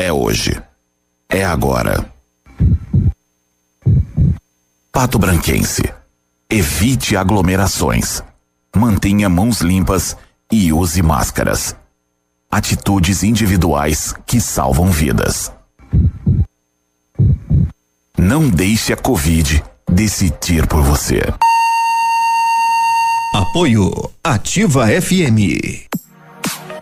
É hoje. É agora. Pato Branquense. Evite aglomerações. Mantenha mãos limpas e use máscaras. Atitudes individuais que salvam vidas. Não deixe a Covid decidir por você. Apoio Ativa FM.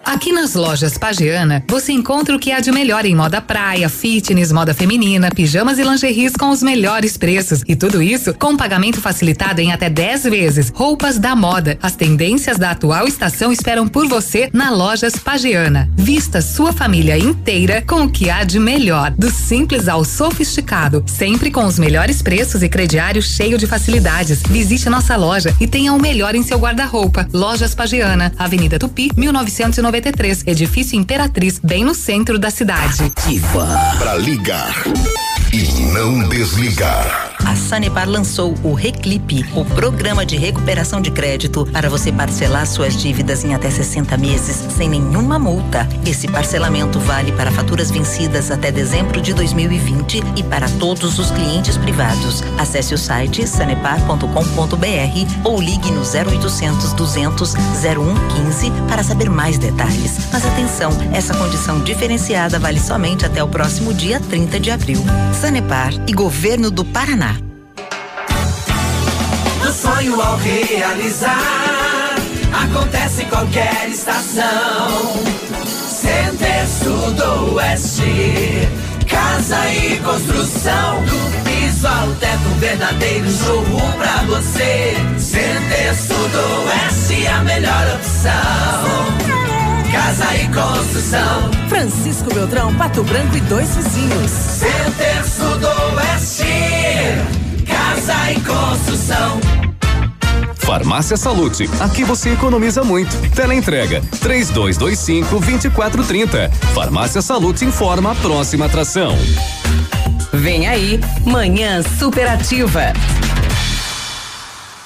Aqui nas lojas Pagiana, você encontra o que há de melhor em moda praia, fitness, moda feminina, pijamas e lingeries com os melhores preços. E tudo isso com pagamento facilitado em até 10 vezes. Roupas da moda. As tendências da atual estação esperam por você na Lojas Pagiana. Vista sua família inteira com o que há de melhor. Do simples ao sofisticado. Sempre com os melhores preços e crediário cheio de facilidades. Visite nossa loja e tenha o melhor em seu guarda-roupa. Lojas Pagiana, Avenida Tupi, 1990 93, edifício Imperatriz, bem no centro da cidade. Ativa. Para ligar e não desligar. A Sanepar lançou o Reclipe, o programa de recuperação de crédito para você parcelar suas dívidas em até 60 meses sem nenhuma multa. Esse parcelamento vale para faturas vencidas até dezembro de 2020 e para todos os clientes privados. Acesse o site sanepar.com.br ou ligue no 0800 200 0115 para saber mais detalhes. Mas atenção, essa condição diferenciada vale somente até o próximo dia 30 de abril. Sanepar e Governo do Paraná. Do sonho ao realizar, acontece qualquer estação. Center do Oeste, casa e construção. Do piso ao teto, um verdadeiro showroom pra você. Center do Oeste, a melhor opção. Casa e construção. Francisco Beltrão, Pato Branco e dois vizinhos. Center Sudoeste. Casa e construção. Farmácia Salute, aqui você economiza muito. Teleentrega, três dois, dois cinco, vinte e quatro, trinta. Farmácia Salute informa a próxima atração. Vem aí, Manhã Superativa.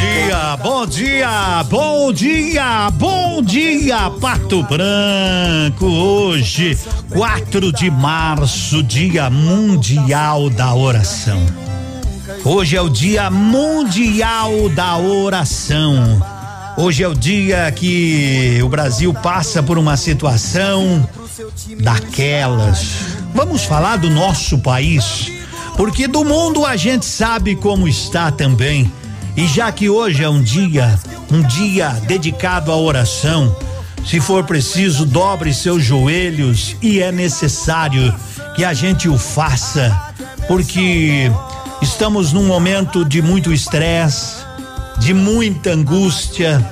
dia, bom dia, bom dia, bom dia, Pato Branco. Hoje, 4 de março, Dia Mundial da Oração. Hoje é o Dia Mundial da Oração. Hoje é o dia que o Brasil passa por uma situação daquelas. Vamos falar do nosso país, porque do mundo a gente sabe como está também. E já que hoje é um dia, um dia dedicado à oração, se for preciso, dobre seus joelhos e é necessário que a gente o faça, porque estamos num momento de muito estresse, de muita angústia,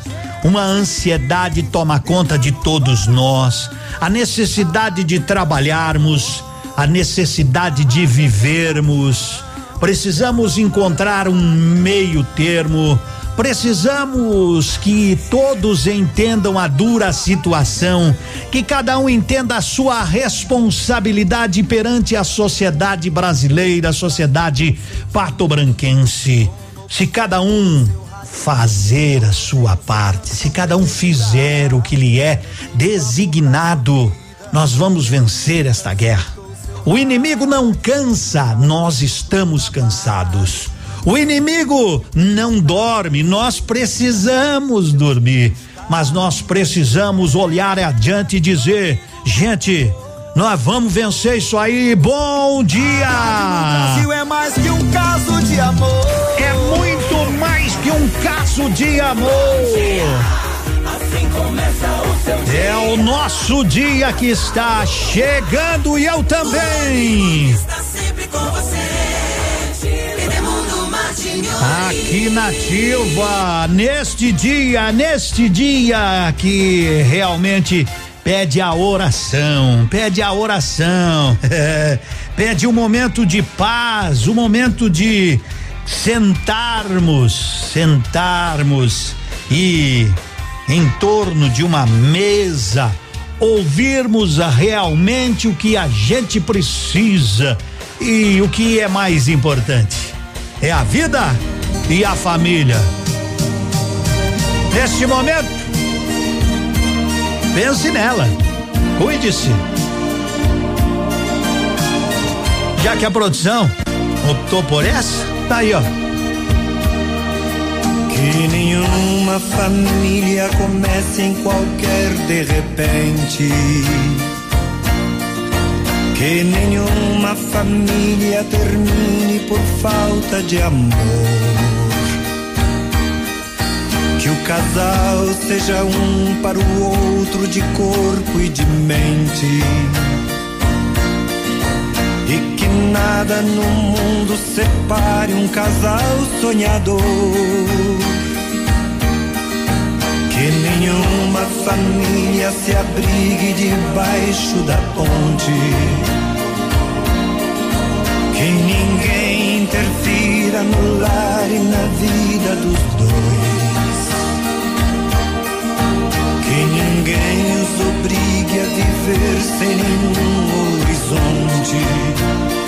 uma ansiedade toma conta de todos nós, a necessidade de trabalharmos, a necessidade de vivermos. Precisamos encontrar um meio termo. Precisamos que todos entendam a dura situação, que cada um entenda a sua responsabilidade perante a sociedade brasileira, a sociedade patobranquense. Se cada um fazer a sua parte, se cada um fizer o que lhe é designado, nós vamos vencer esta guerra. O inimigo não cansa, nós estamos cansados. O inimigo não dorme, nós precisamos dormir, mas nós precisamos olhar adiante e dizer: gente, nós vamos vencer isso aí. Bom dia! O Brasil é mais que um caso de amor. É muito mais que um caso de amor. Assim começa o. É o nosso dia que está chegando e eu também. Aqui nativa, neste dia, neste dia que realmente pede a oração, pede a oração, pede um momento de paz, um momento de sentarmos, sentarmos e em torno de uma mesa ouvirmos realmente o que a gente precisa e o que é mais importante é a vida e a família. Neste momento, pense nela, cuide-se. Já que a produção optou por essa, tá aí, ó. Que nenhuma família comece em qualquer de repente. Que nenhuma família termine por falta de amor. Que o casal seja um para o outro de corpo e de mente. Nada no mundo separe um casal sonhador. Que nenhuma família se abrigue debaixo da ponte. Que ninguém interfira no lar e na vida dos dois. Que ninguém os obrigue a viver sem nenhum horizonte.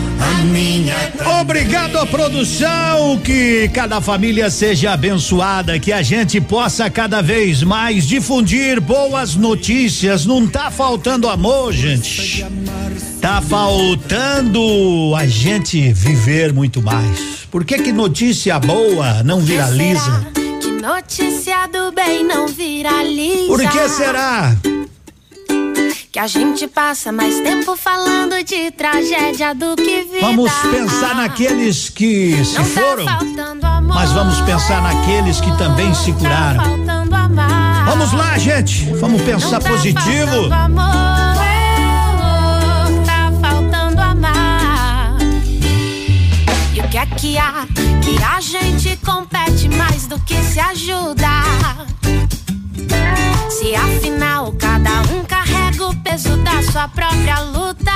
a minha Obrigado à produção, que cada família seja abençoada, que a gente possa cada vez mais difundir boas notícias. Não tá faltando amor, gente. Tá faltando a gente viver muito mais. Por que que notícia boa não viraliza? Que notícia do bem não viraliza. Por que será? Que a gente passa mais tempo falando de tragédia do que vida. Vamos pensar naqueles que se Não foram, tá amor. mas vamos pensar naqueles que também se Tá curaram. amar. Vamos lá, gente. Vamos pensar Não tá positivo. amor. Tá faltando amar. E o que é que há? Que a gente compete mais do que se ajuda. Se afinal cada um o peso da sua própria luta.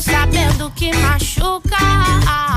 Sabendo que machuca.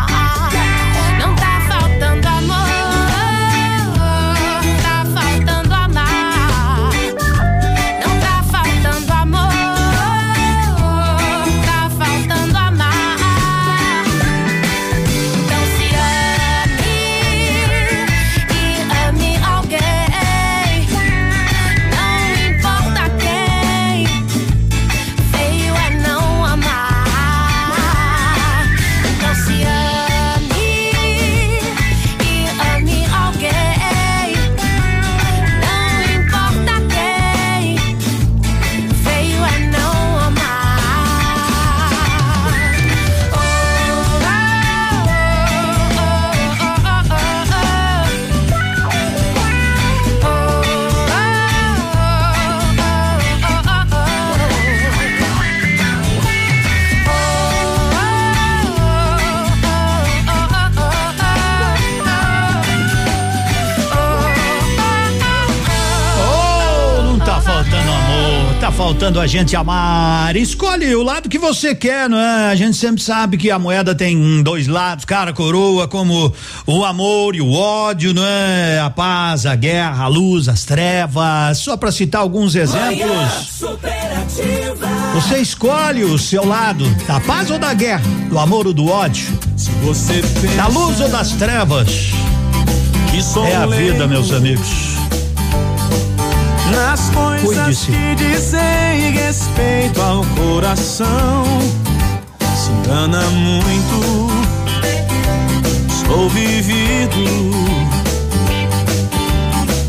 Faltando a gente amar. Escolhe o lado que você quer, não é? A gente sempre sabe que a moeda tem dois lados, cara, coroa, como o amor e o ódio, não é? A paz, a guerra, a luz, as trevas. Só pra citar alguns exemplos. Você escolhe o seu lado, da paz ou da guerra, do amor ou do ódio, da luz ou das trevas. É a vida, meus amigos. Nas coisas que dizem respeito ao coração, se engana muito. Estou vivido,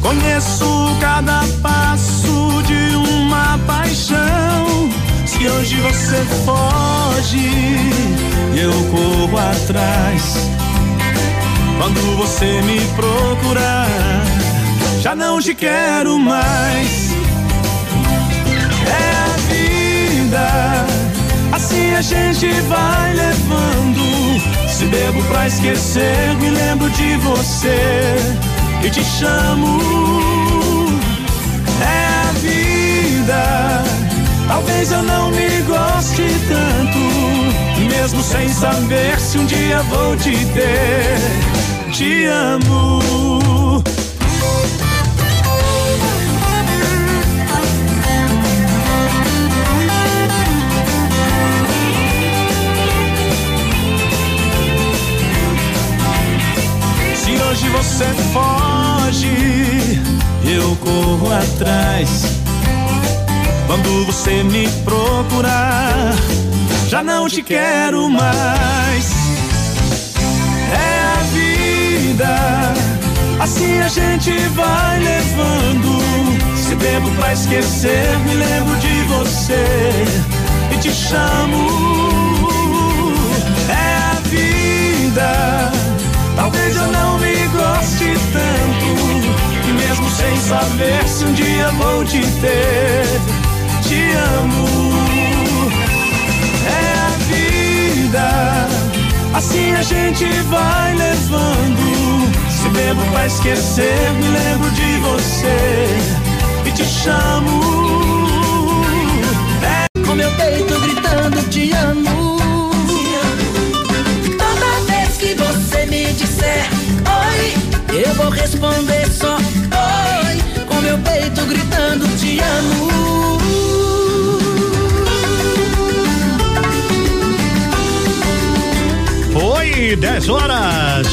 conheço cada passo de uma paixão. Se hoje você foge, eu corro atrás. Quando você me procurar, já não te quero mais. É a vida, assim a gente vai levando. Se bebo pra esquecer, me lembro de você e te chamo. É a vida, talvez eu não me goste tanto, mesmo sem saber se um dia vou te ter. Te amo. Hoje você foge, eu corro atrás. Quando você me procurar, já não te quero mais. É a vida, assim a gente vai levando. Se bebo pra esquecer, me lembro de você e te chamo. É a vida. Talvez eu não tanto, mesmo sem saber se um dia vou te ter, te amo. É a vida, assim a gente vai levando. Se bebo pra esquecer, me lembro de você e te chamo. É Com meu peito gritando te amo. Eu vou responder só oi. Com meu peito gritando te amo. Foi 10 horas.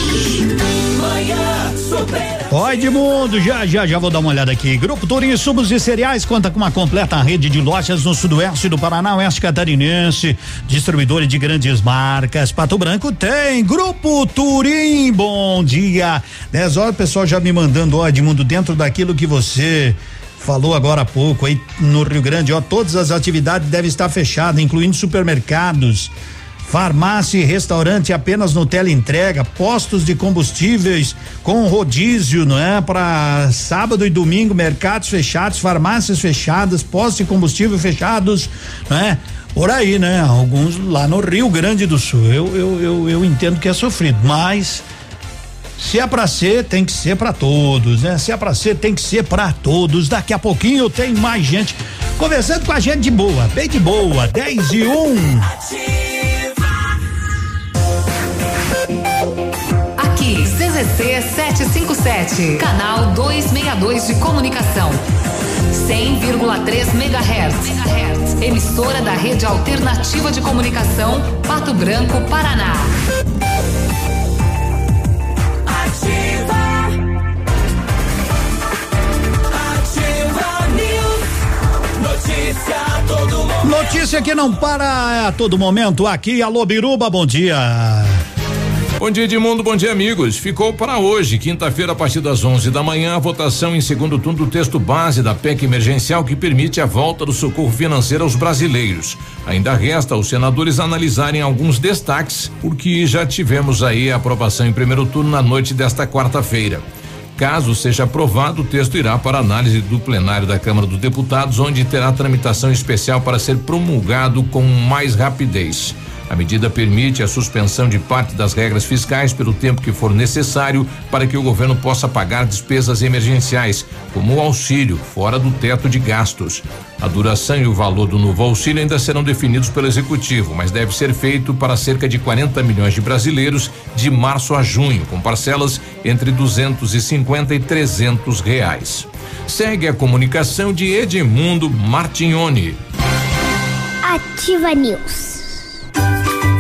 Ó, Edmundo, já, já, já vou dar uma olhada aqui. Grupo Turim Insumos e Cereais conta com uma completa rede de lojas no sudoeste do Paraná, oeste catarinense, distribuidores de grandes marcas. Pato Branco tem. Grupo Turim, bom dia. 10 horas, o pessoal já me mandando, ó, Edmundo, dentro daquilo que você falou agora há pouco aí no Rio Grande, ó, todas as atividades devem estar fechadas, incluindo supermercados. Farmácia e restaurante apenas no teleentrega, postos de combustíveis com rodízio, não é? Para sábado e domingo, mercados fechados, farmácias fechadas, postos de combustível fechados, não é? Por aí, né? Alguns lá no Rio Grande do Sul. Eu, eu, eu, eu entendo que é sofrido, mas se é pra ser, tem que ser pra todos, né? Se é pra ser, tem que ser pra todos. Daqui a pouquinho tem mais gente Conversando com a gente de boa, bem de boa, 10 e 1. Um. CZC 757, canal 262 de comunicação. 100,3 MHz. Emissora da Rede Alternativa de Comunicação, Pato Branco, Paraná. Notícia a todo momento. Notícia que não para a todo momento aqui. Alô, Biruba, bom dia. Bom dia, Edmundo. Bom dia, amigos. Ficou para hoje, quinta-feira, a partir das 11 da manhã, a votação em segundo turno do texto base da PEC emergencial que permite a volta do socorro financeiro aos brasileiros. Ainda resta aos senadores analisarem alguns destaques, porque já tivemos aí a aprovação em primeiro turno na noite desta quarta-feira. Caso seja aprovado, o texto irá para análise do plenário da Câmara dos Deputados, onde terá tramitação especial para ser promulgado com mais rapidez. A medida permite a suspensão de parte das regras fiscais pelo tempo que for necessário para que o governo possa pagar despesas emergenciais, como o auxílio, fora do teto de gastos. A duração e o valor do novo auxílio ainda serão definidos pelo executivo, mas deve ser feito para cerca de 40 milhões de brasileiros de março a junho, com parcelas entre 250 e 300 reais. Segue a comunicação de Edmundo Martignoni. Ativa News.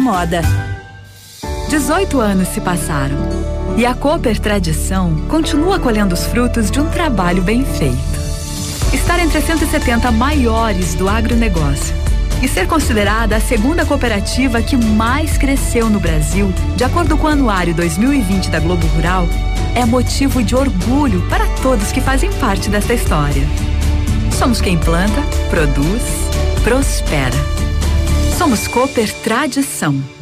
moda. 18 anos se passaram e a Cooper Tradição continua colhendo os frutos de um trabalho bem feito. Estar entre as 170 maiores do agronegócio e ser considerada a segunda cooperativa que mais cresceu no Brasil, de acordo com o Anuário 2020 da Globo Rural, é motivo de orgulho para todos que fazem parte dessa história. Somos quem planta, produz, prospera. Somos Cooper Tradição.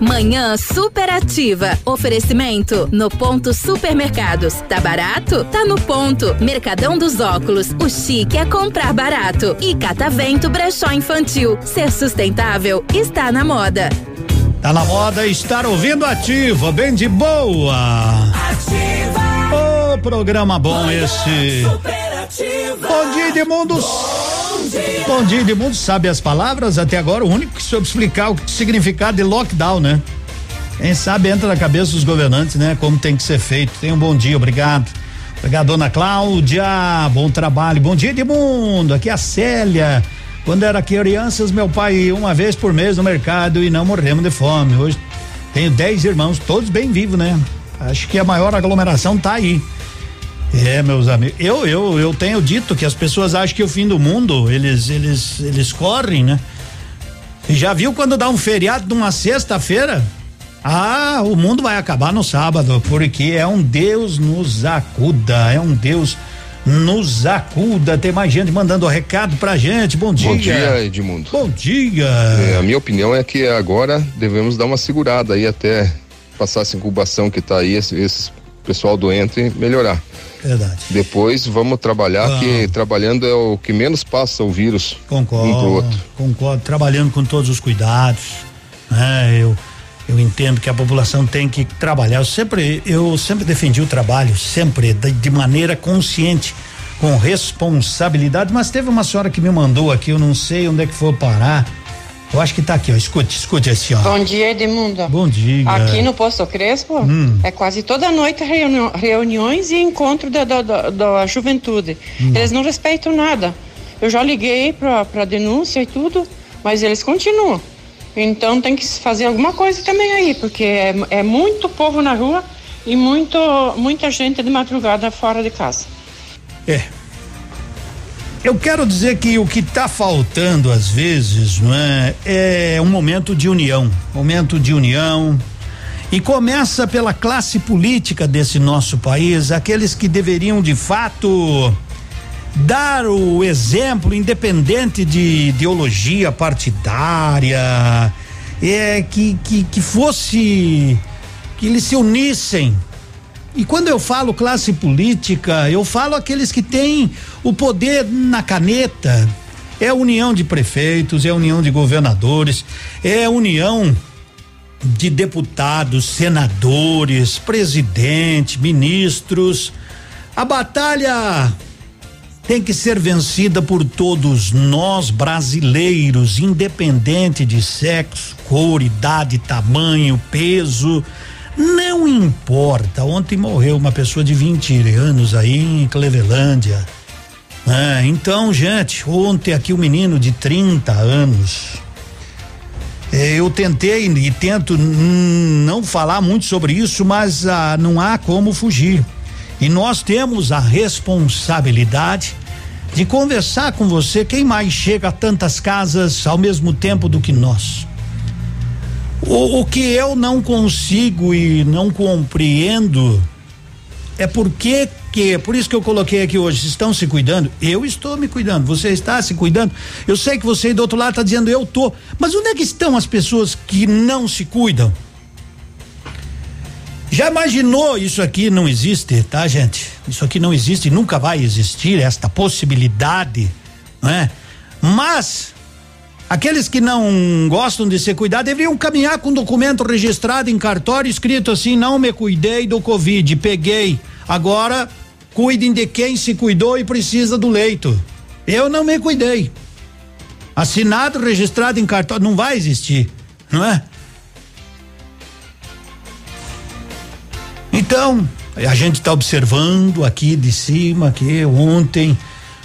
Manhã superativa. Oferecimento no ponto supermercados. Tá barato? Tá no ponto. Mercadão dos óculos. O chique é comprar barato. E Catavento Brechó Infantil. Ser sustentável está na moda. Tá na moda estar ouvindo ativa, bem de boa. Ativa. Ô, oh, programa bom Manhã esse. Superativa. Bom dia, Edmundo. Bom dia, Edmundo sabe as palavras até agora, o único que soube explicar o significado de lockdown, né? Quem sabe entra na cabeça dos governantes, né? Como tem que ser feito. Tenha um bom dia, obrigado. Obrigado, dona Cláudia. Bom trabalho. Bom dia, Edmundo. Aqui é a Célia. Quando era crianças, meu pai ia uma vez por mês no mercado e não morremos de fome. Hoje tenho dez irmãos, todos bem vivos, né? Acho que a maior aglomeração tá aí. É, meus amigos. Eu, eu, eu tenho dito que as pessoas acham que o fim do mundo, eles, eles, eles correm, né? E já viu quando dá um feriado numa sexta-feira? Ah, o mundo vai acabar no sábado, porque é um Deus nos acuda, é um Deus nos acuda. Tem mais gente mandando recado pra gente. Bom dia. Bom dia, Edmundo. Bom dia. É, a minha opinião é que agora devemos dar uma segurada aí até passar essa incubação que tá aí, esse, esse pessoal doente melhorar. Verdade. Depois vamos trabalhar, ah. que trabalhando é o que menos passa o vírus. Concordo. Um pro outro. Concordo. Trabalhando com todos os cuidados. Né? Eu, eu entendo que a população tem que trabalhar. Eu sempre, eu sempre defendi o trabalho, sempre, de, de maneira consciente, com responsabilidade. Mas teve uma senhora que me mandou aqui, eu não sei onde é que foi parar eu acho que tá aqui, ó. Escute, escute assim, ó. Bom dia, Edmundo. Bom dia. Aqui no Posto Crespo, hum. é quase toda noite reuni reuniões e encontro da, da, da, da juventude. Hum. Eles não respeitam nada. Eu já liguei para denúncia e tudo, mas eles continuam. Então tem que fazer alguma coisa também aí, porque é, é muito povo na rua e muito, muita gente de madrugada fora de casa. É. Eu quero dizer que o que está faltando às vezes, não é, é um momento de união, momento de união. E começa pela classe política desse nosso país, aqueles que deveriam de fato dar o exemplo, independente de ideologia partidária, é que, que, que fosse que eles se unissem. E quando eu falo classe política, eu falo aqueles que têm o poder na caneta. É a união de prefeitos, é a união de governadores, é a união de deputados, senadores, presidente, ministros. A batalha tem que ser vencida por todos nós brasileiros, independente de sexo, cor, idade, tamanho, peso. Não importa. Ontem morreu uma pessoa de 20 anos aí em Clevelândia. É, então, gente, ontem aqui o um menino de 30 anos. É, eu tentei e tento não falar muito sobre isso, mas ah, não há como fugir. E nós temos a responsabilidade de conversar com você. Quem mais chega a tantas casas ao mesmo tempo do que nós? O, o que eu não consigo e não compreendo é porque que, por isso que eu coloquei aqui hoje, estão se cuidando? Eu estou me cuidando, você está se cuidando? Eu sei que você do outro lado está dizendo eu tô, mas onde é que estão as pessoas que não se cuidam? Já imaginou isso aqui não existe, tá, gente? Isso aqui não existe, nunca vai existir esta possibilidade, não é? Mas aqueles que não gostam de ser cuidados deveriam caminhar com documento registrado em cartório escrito assim: "Não me cuidei do Covid, peguei. Agora cuidem de quem se cuidou e precisa do leito. Eu não me cuidei." Assinado, registrado em cartório, não vai existir, não é? Então, a gente está observando aqui de cima, que ontem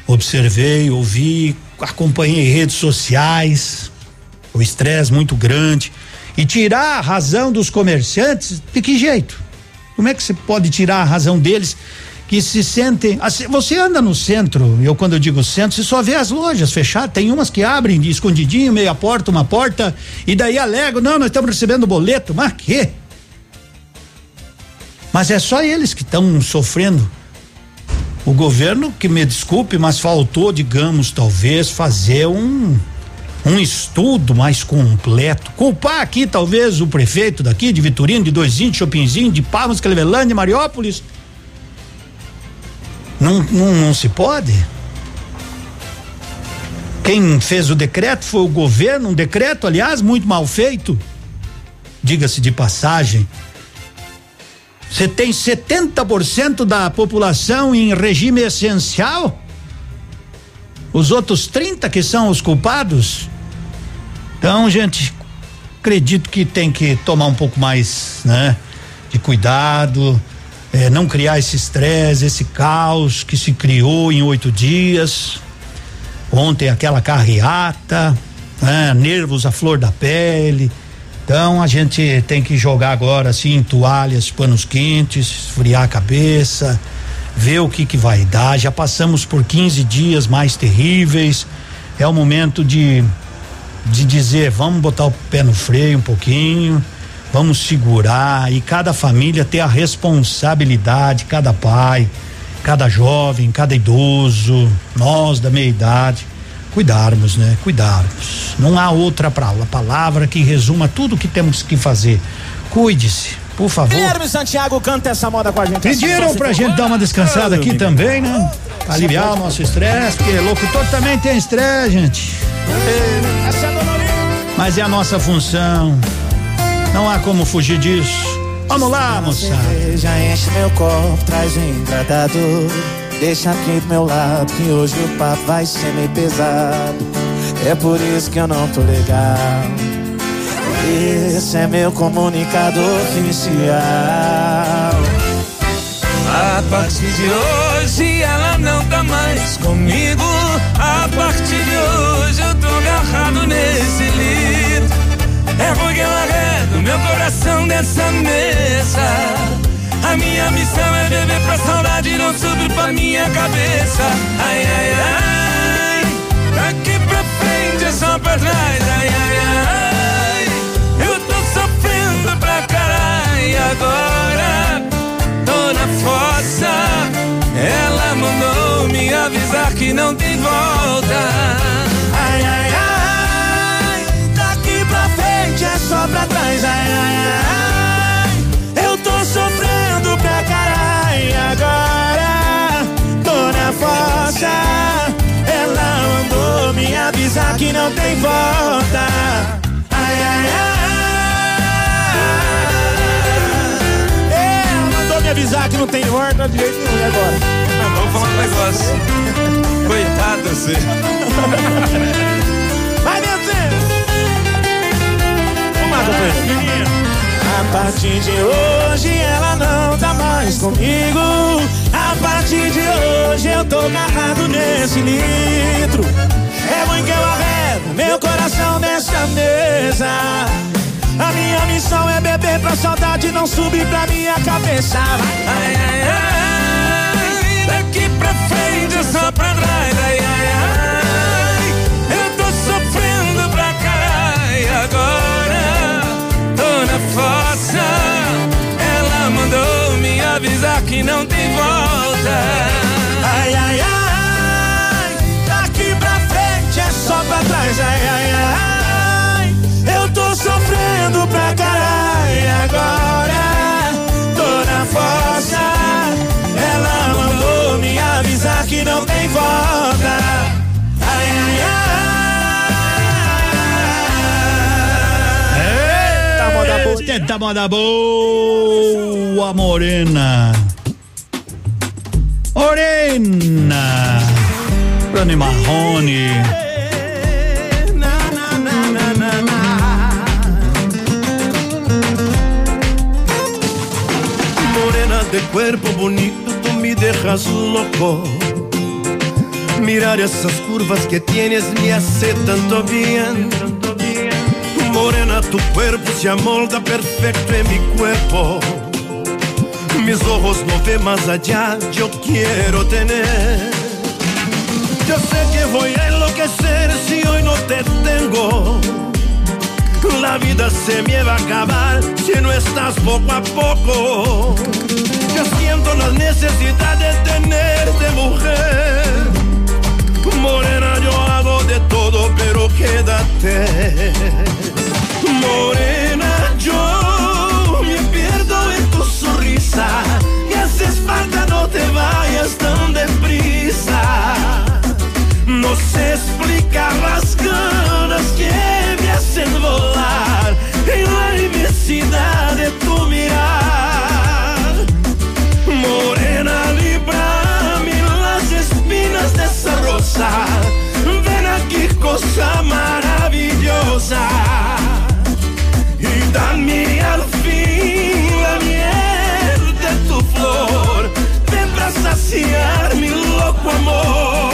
observei, ouvi, acompanhei redes sociais, o estresse muito grande. E tirar a razão dos comerciantes, de que jeito? Como é que você pode tirar a razão deles que se sentem. Assim, você anda no centro, eu quando eu digo centro, você só vê as lojas fechadas, tem umas que abrem de escondidinho, meia porta, uma porta, e daí alegam, não, nós estamos recebendo boleto, mas que? Mas é só eles que estão sofrendo. O governo, que me desculpe, mas faltou, digamos, talvez fazer um um estudo mais completo. Culpar aqui, talvez, o prefeito daqui, de Vitorino, de Doisinho, de Chopinzinho, de Palmas, Clevelândia, Mariópolis. Não, não, não se pode. Quem fez o decreto foi o governo, um decreto, aliás, muito mal feito. Diga-se de passagem. Você tem 70% da população em regime essencial? Os outros 30 que são os culpados? Então, gente, acredito que tem que tomar um pouco mais, né, de cuidado, é, não criar esse estresse, esse caos que se criou em oito dias. Ontem aquela carreata, né, nervos à flor da pele então a gente tem que jogar agora assim toalhas, panos quentes, esfriar a cabeça, ver o que que vai dar. Já passamos por 15 dias mais terríveis. É o momento de de dizer, vamos botar o pé no freio um pouquinho, vamos segurar e cada família ter a responsabilidade, cada pai, cada jovem, cada idoso, nós da meia idade, cuidarmos, né? Cuidarmos. Não há outra palavra que resuma tudo o que temos que fazer. Cuide-se, por favor. Guilherme Santiago canta essa moda com a gente. Pediram pra gente dar uma descansada aqui também, né? Aliviar o nosso estresse, porque locutor também tem estresse, gente. Mas é a nossa função. Não há como fugir disso. Vamos lá, moçada. Já enche meu copo, traz um hidratador. Deixa aqui do meu lado que hoje o papo vai ser meio pesado. É por isso que eu não tô legal. Esse é meu comunicado oficial. A partir de hoje ela não tá mais comigo. A partir de hoje eu tô agarrado nesse litro. É porque ela é do meu coração dessa mesa. A minha missão é beber pra saudade não subir pra minha cabeça. Ai, ai, ai. Daqui pra frente é só pra trás. Ai, ai, ai. Eu tô sofrendo pra caralho e agora tô na fossa. Ela mandou me avisar que não tem volta. Ela mandou me avisar que não tem volta. Ai, ai, ai. Ela mandou me avisar que não tem volta de jeito nenhum. Agora? Vamos falar um negócio. Coitado você. Vai, Beatriz! Vamos lá, companheiro. A partir de hoje ela não tá mais comigo. A partir de hoje eu tô agarrado nesse litro. É ruim que eu arredo meu coração nessa mesa. A minha missão é beber pra saudade não subir pra minha cabeça. Ai, ai, ai, daqui pra frente é só pra trás. Ai, ai, ai, que não tem volta. Ai, ai, ai, daqui pra frente é só pra trás. Ai, ai, ai, eu tô sofrendo pra caralho. E agora tô na fossa. Ela mandou me avisar que não tem volta. Ai, ai, Eita, moda boa. Eita, moda boa, morena. Morena. Rani Marrone. Morena de cuerpo bonito, tú me dejas loco. Mirar esas curvas que tienes me hace tanto bien. Morena, tu cuerpo se amolda perfecto en mi cuerpo. Mis ojos no ven más allá, yo quiero tener. Yo sé que voy a enloquecer si hoy no te tengo. La vida se me va a acabar si no estás poco a poco. Yo siento la necesidad de tenerte mujer. Morena, yo hago de todo, pero quédate. Morena, yo sonrisa. Me haces falta, no te vayas tan deprisa. No sé explicar las ganas que me hacen volar en la inmensidad de tu mirar. Morena, librame las espinas de esa rosa. Ven aquí, cosa. Y dame al mi loco amor.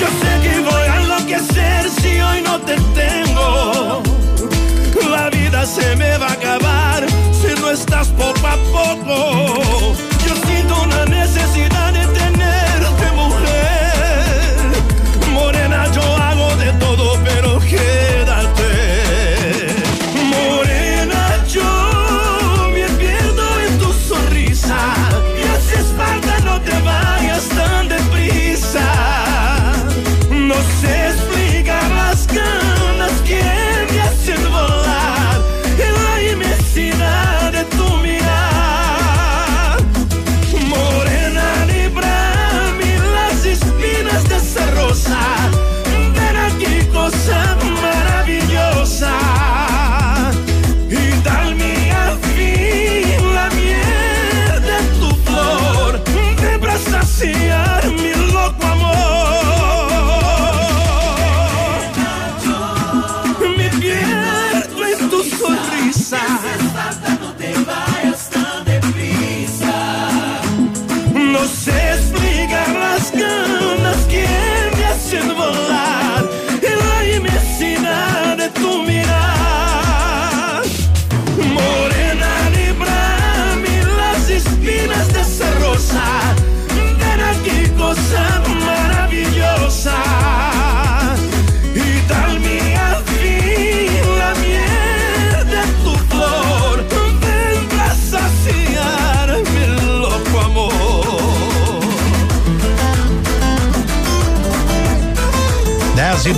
Yo sé que voy a enloquecer si hoy no te tengo. La vida se me va a acabar si no estás poco a poco.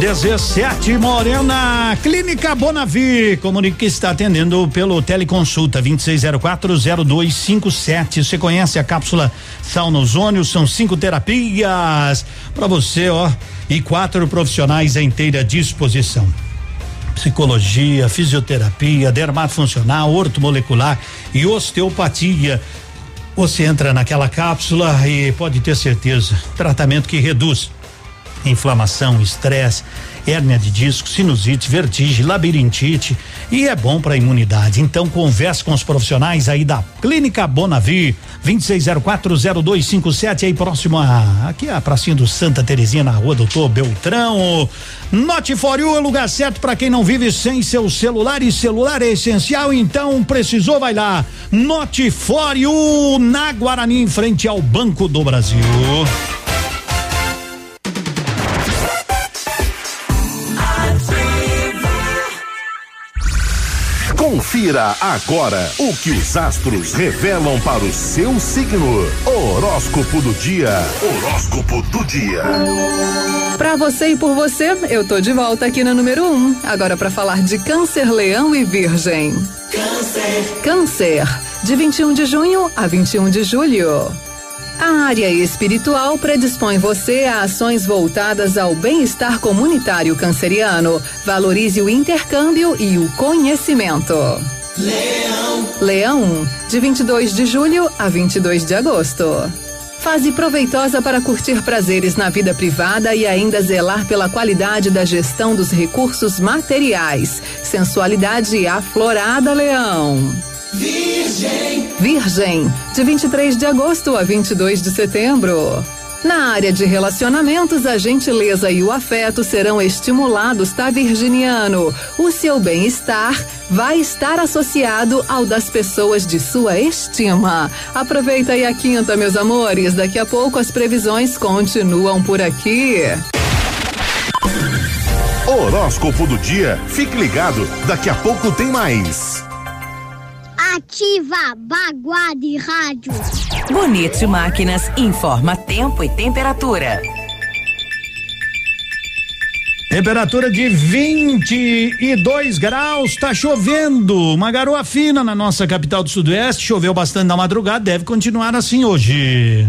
17 Morena, Clínica Bonavi, comunica que está atendendo pelo teleconsulta 26040257. Você conhece a cápsula Sauna Ozônio? São cinco terapias para você, ó, e quatro profissionais à inteira disposição psicologia, fisioterapia, dermatofuncional, ortomolecular e osteopatia. Você entra naquela cápsula e pode ter certeza, tratamento que reduz inflamação, estresse, hérnia de disco, sinusite, vertigem, labirintite e é bom para a imunidade. Então converse com os profissionais aí da Clínica Bonavi, 26040257 aí próximo a aqui a pracinha do Santa Terezinha na Rua Doutor Beltrão. Note é o lugar certo para quem não vive sem seu celular e celular é essencial, então precisou vai lá. Note na Guarani em frente ao Banco do Brasil. Confira agora o que os astros revelam para o seu signo. Horóscopo do dia. Horóscopo do dia. Pra você e por você, eu tô de volta aqui na número 1. Um, agora para falar de Câncer, Leão e Virgem. Câncer. Câncer, de 21 de junho a 21 de julho. A área espiritual predispõe você a ações voltadas ao bem-estar comunitário canceriano. Valorize o intercâmbio e o conhecimento. Leão. Leão, de 22 de julho a 22 de agosto. Fase proveitosa para curtir prazeres na vida privada e ainda zelar pela qualidade da gestão dos recursos materiais. Sensualidade aflorada, Leão. Virgem. Virgem, de 23 de agosto a 22 de setembro. Na área de relacionamentos, a gentileza e o afeto serão estimulados, tá, Virginiano? O seu bem-estar vai estar associado ao das pessoas de sua estima. Aproveita aí a quinta, meus amores. Daqui a pouco as previsões continuam por aqui. Horóscopo do dia. Fique ligado, daqui a pouco tem mais. Ativa Baguá de Rádio. Bonito Máquinas informa tempo e temperatura. Temperatura de 22 graus, tá chovendo. Uma garoa fina na nossa capital do Sudoeste. Choveu bastante na madrugada, deve continuar assim hoje.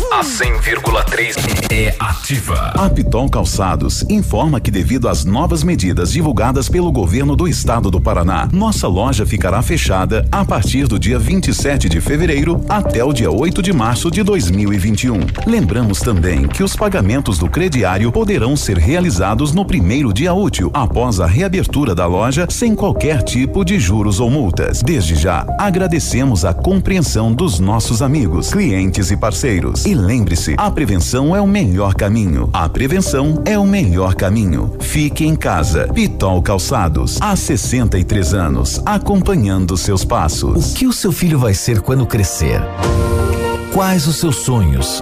A 100,3 é ativa. A Piton Calçados informa que devido às novas medidas divulgadas pelo governo do estado do Paraná, nossa loja ficará fechada a partir do dia 27 de fevereiro até o dia 8 de março de 2021. Lembramos também que os pagamentos do crediário poderão ser realizados no primeiro dia útil após a reabertura da loja sem qualquer tipo de juros ou multas. Desde já, agradecemos a compreensão dos nossos amigos, clientes e parceiros. E lembre-se, a prevenção é o melhor caminho. A prevenção é o melhor caminho. Fique em casa. Pitol Calçados, há 63 anos, acompanhando seus passos. O que o seu filho vai ser quando crescer? Quais os seus sonhos?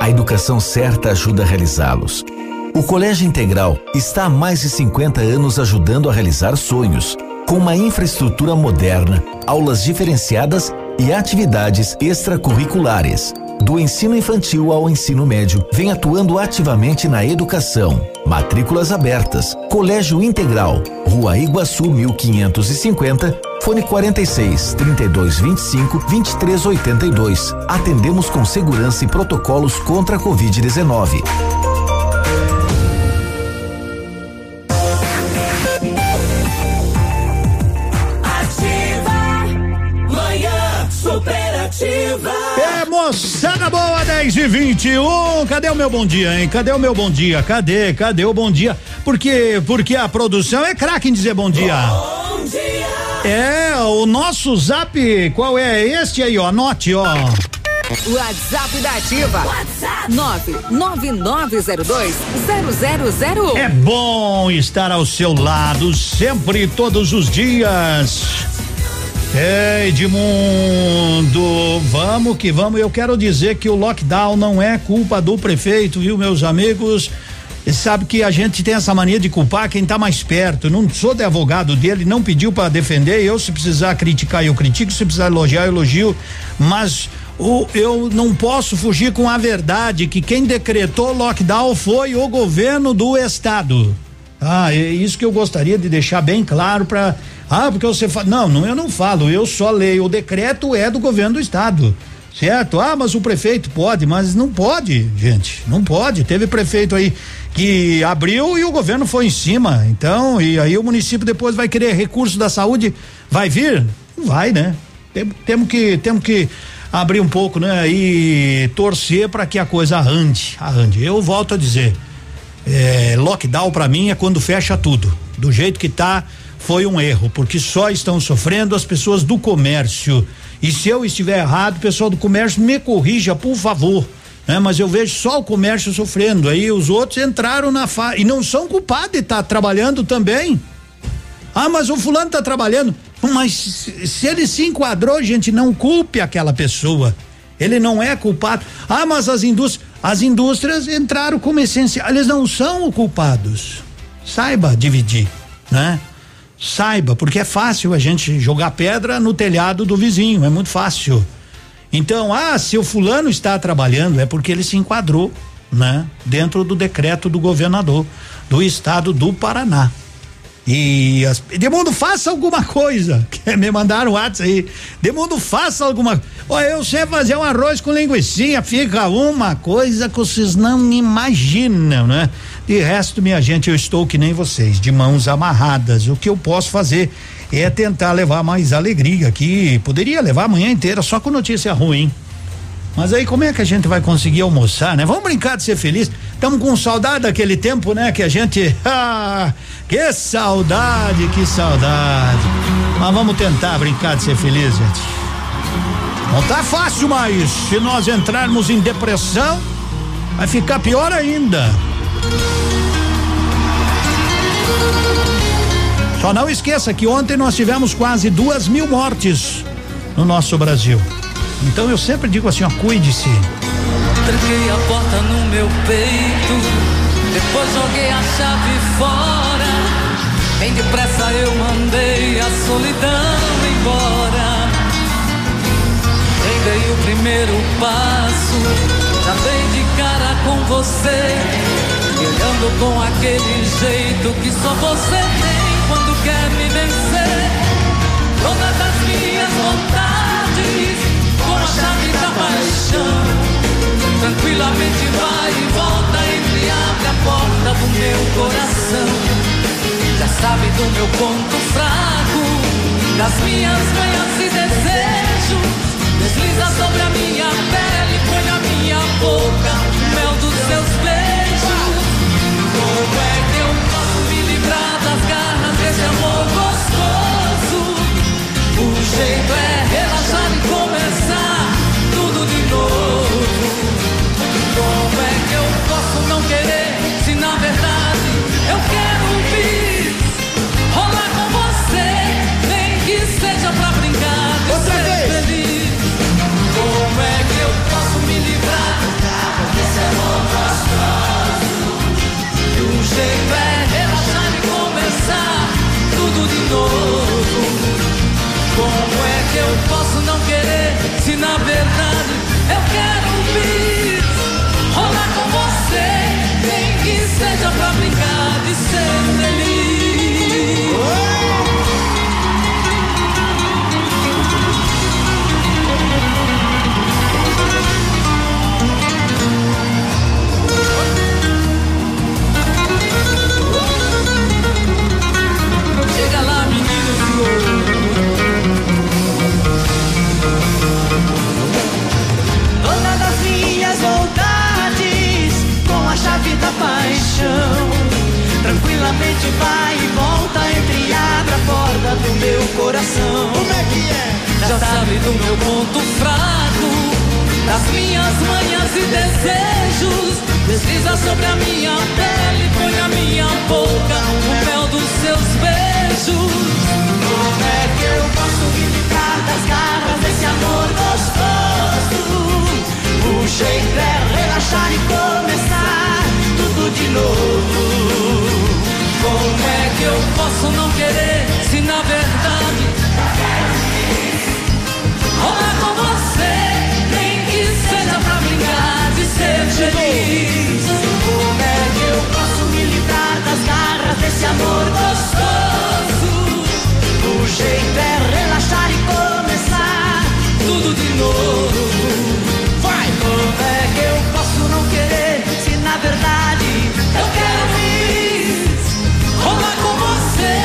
A educação certa ajuda a realizá-los. O Colégio Integral está há mais de 50 anos ajudando a realizar sonhos, com uma infraestrutura moderna, aulas diferenciadas e atividades extracurriculares. Do ensino infantil ao ensino médio, vem atuando ativamente na educação. Matrículas abertas. Colégio Integral, Rua Iguaçu 1550, fone 46 3225 2382. Atendemos com segurança e protocolos contra a Covid-19. Moçada boa 10 e 21. Cadê o meu bom dia, hein? Cadê o meu bom dia? Cadê? Cadê o bom dia? Porque porque a produção é craque em dizer bom dia. Bom dia. É, o nosso zap, qual é este aí, ó? Anote, ó. WhatsApp da Ativa. WhatsApp 999020001. É bom estar ao seu lado sempre, todos os dias. É, Edmundo, vamos que vamos. Eu quero dizer que o lockdown não é culpa do prefeito, viu, meus amigos? E sabe que a gente tem essa mania de culpar quem está mais perto. Não sou de advogado dele, não pediu para defender. Eu, se precisar criticar, eu critico. Se precisar elogiar, eu elogio. Mas o, eu não posso fugir com a verdade que quem decretou lockdown foi o governo do estado. Ah, é isso que eu gostaria de deixar bem claro para. Ah, porque você fala. Não, não, eu não falo. Eu só leio. O decreto é do governo do estado. Certo? Ah, mas o prefeito pode, mas não pode, gente. Não pode. Teve prefeito aí que abriu e o governo foi em cima. Então, e aí o município depois vai querer recurso da saúde, vai vir? Não vai, né? Tem, temos que temos que abrir um pouco, né? E torcer para que a coisa ande, ande. Eu volto a dizer, é, lockdown para mim é quando fecha tudo. Do jeito que tá, foi um erro, porque só estão sofrendo as pessoas do comércio. E se eu estiver errado, pessoal do comércio, me corrija, por favor. Né? Mas eu vejo só o comércio sofrendo. Aí os outros entraram na fa e não são culpados de estar tá trabalhando também. Ah, mas o fulano está trabalhando. Mas se ele se enquadrou, gente, não culpe aquela pessoa. Ele não é culpado. Ah, mas as indústrias, as indústrias entraram como essenciais. Eles não são culpados. Saiba dividir, né? Saiba, porque é fácil a gente jogar pedra no telhado do vizinho, é muito fácil. Então, ah, se o fulano está trabalhando é porque ele se enquadrou, né? Dentro do decreto do governador do estado do Paraná. E as, Demundo, faça alguma coisa. Quer me mandar um WhatsApp aí? Demundo, faça alguma Olha, eu sei fazer um arroz com linguiça, fica uma coisa que vocês não imaginam, né? De resto, minha gente, eu estou que nem vocês, de mãos amarradas. O que eu posso fazer é tentar levar mais alegria aqui. Poderia levar a manhã inteira só com notícia ruim. Mas aí como é que a gente vai conseguir almoçar, né? Vamos brincar de ser feliz. Estamos com saudade daquele tempo, né? Que a gente. Ah, que saudade, que saudade. Mas vamos tentar brincar de ser feliz, gente. Não tá fácil mais. Se nós entrarmos em depressão, vai ficar pior ainda. Só não esqueça que ontem nós tivemos quase duas mil mortes no nosso Brasil. Então eu sempre digo assim, ó, cuide-se. Tranquei a porta no meu peito, depois joguei a chave fora. Bem depressa eu mandei a solidão embora. Dei o primeiro passo, já dei de cara com você. Olhando com aquele jeito que só você tem quando quer me vencer. Todas as minhas vontades a chave da paixão. Tranquilamente vai e volta, entre abre a porta do meu coração. Já sabe do meu ponto fraco, das minhas manhas e desejos. Desliza sobre a minha pele, põe a minha boca, das garras desse amor gostoso? O jeito é relaxar e começar de novo. Como é que eu posso não querer novo. Como é que eu posso não querer se na verdade eu quero vir rolar com você, nem que seja pra brincar de ser feliz. Paixão. Tranquilamente vai e volta, entre e abre a porta do meu coração. Como é que é? Já, Já sabe do meu ponto fraco, das minhas manhas e desejos. Desliza sobre a minha pele, põe a minha boca o mel dos seus beijos. Como é que eu posso me livrar das garras desse amor gostoso? O jeito é relaxar e tudo de novo. Como é que eu posso não querer se na verdade rolar com você nem que seja pra brincar de ser feliz? Como é que eu posso me livrar das garras desse amor gostoso? O jeito é relaxar e começar tudo de novo. Vai! Como é que eu posso não querer se na verdade você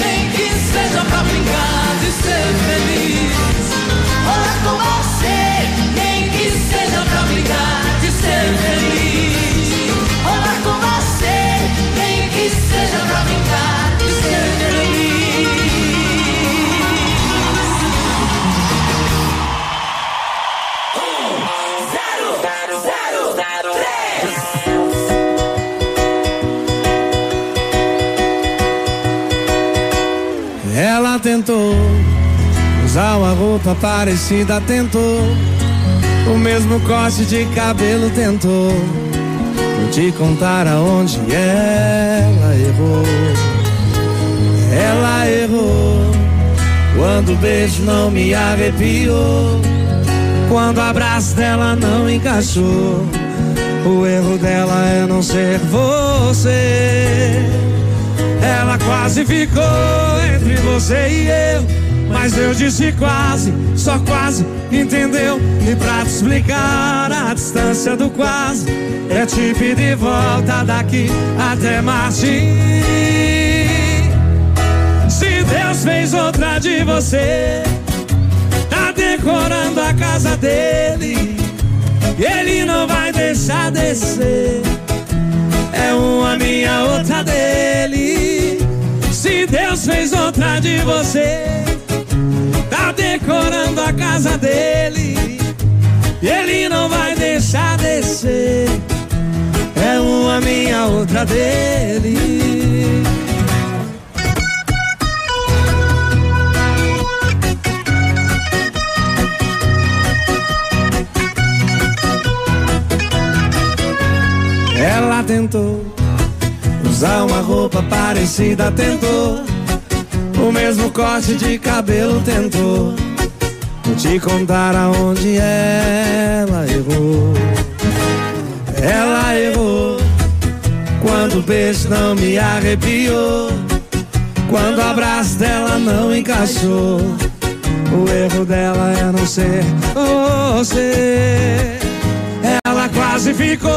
nem que seja pra brincar de ser feliz? rolar com você? Roupa parecida, tentou o mesmo corte de cabelo, tentou. Vou te contar aonde ela errou. Ela errou quando o beijo não me arrepiou, quando o abraço dela não encaixou. O erro dela é não ser você. Ela quase ficou entre você e eu. Mas eu disse quase, só quase, entendeu? E pra te explicar a distância do quase, é te pedir volta daqui até Marte. Se Deus fez outra de você, tá decorando a casa dele. Ele não vai deixar descer. É uma minha, outra dele. Se Deus fez outra de você, decorando a casa dele. Ele não vai deixar descer. É uma minha, outra dele. Ela tentou usar uma roupa parecida, tentou o mesmo corte de cabelo, tentou. Te contar aonde ela errou. Ela errou quando o beijo não me arrepiou, quando o abraço dela não encaixou. O erro dela é não ser você. Ela quase ficou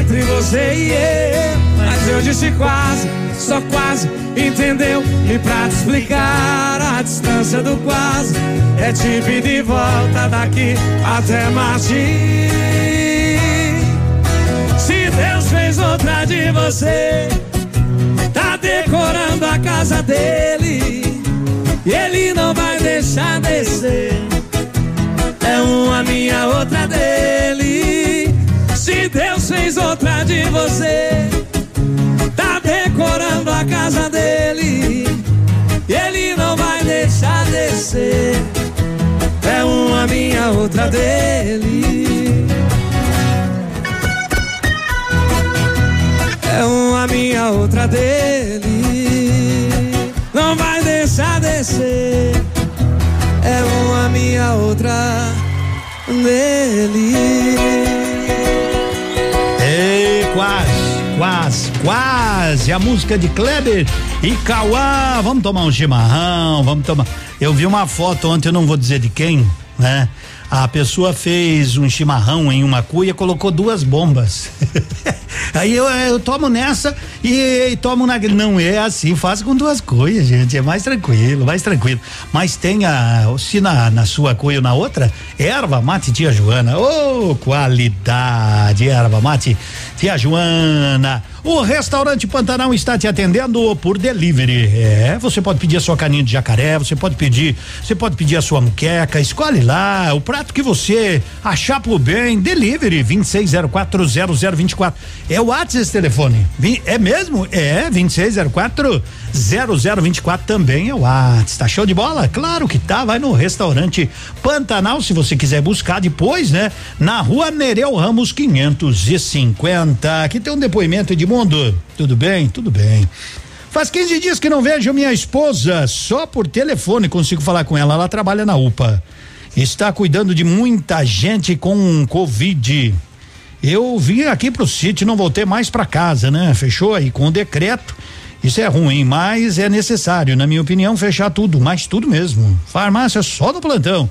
entre você e eu. Mas eu disse quase, só quase, entendeu? E pra te explicar a distância do quase, é te pedir volta daqui até Marte. Se Deus fez outra de você, tá decorando a casa dele. E ele não vai deixar descer. É uma minha, outra dele. Se Deus fez outra de você, casa dele. Ele não vai deixar descer. É uma minha, outra dele. É uma minha, outra dele. Não vai deixar descer. É uma minha, outra dele. Ei, quase, quase, quase. A música de Kleber e Cauã. Vamos tomar um chimarrão, vamos tomar. Eu vi uma foto ontem, eu não vou dizer de quem, né? A pessoa fez um chimarrão em uma cuia, colocou duas bombas. Aí eu, eu tomo nessa e, e tomo na. Não é assim, faz com duas cuias, gente. É mais tranquilo, mais tranquilo. Mas tem a. Se na, na sua cuia ou na outra, erva mate tia Joana. Ô, oh, qualidade, erva mate tia Joana. O restaurante Pantanal está te atendendo por delivery. É, você pode pedir a sua caninha de jacaré, você pode pedir, você pode pedir a sua muqueca, escolhe lá. O prato que você achar por bem, delivery 26040024. É o WhatsApp esse telefone. É mesmo? É, 26040024 também é o WhatsApp. Tá show de bola? Claro que tá. Vai no restaurante Pantanal se você quiser buscar depois, né? Na rua Nereu Ramos 550. Aqui tem um depoimento, Edmundo. Tudo bem? Tudo bem. Faz 15 dias que não vejo minha esposa, só por telefone consigo falar com ela. Ela trabalha na UPA. Está cuidando de muita gente com Covid. Eu vim aqui pro sítio, não voltei mais para casa, né? Fechou aí com o decreto. Isso é ruim, mas é necessário, na minha opinião, fechar tudo, mas tudo mesmo. Farmácia só no plantão.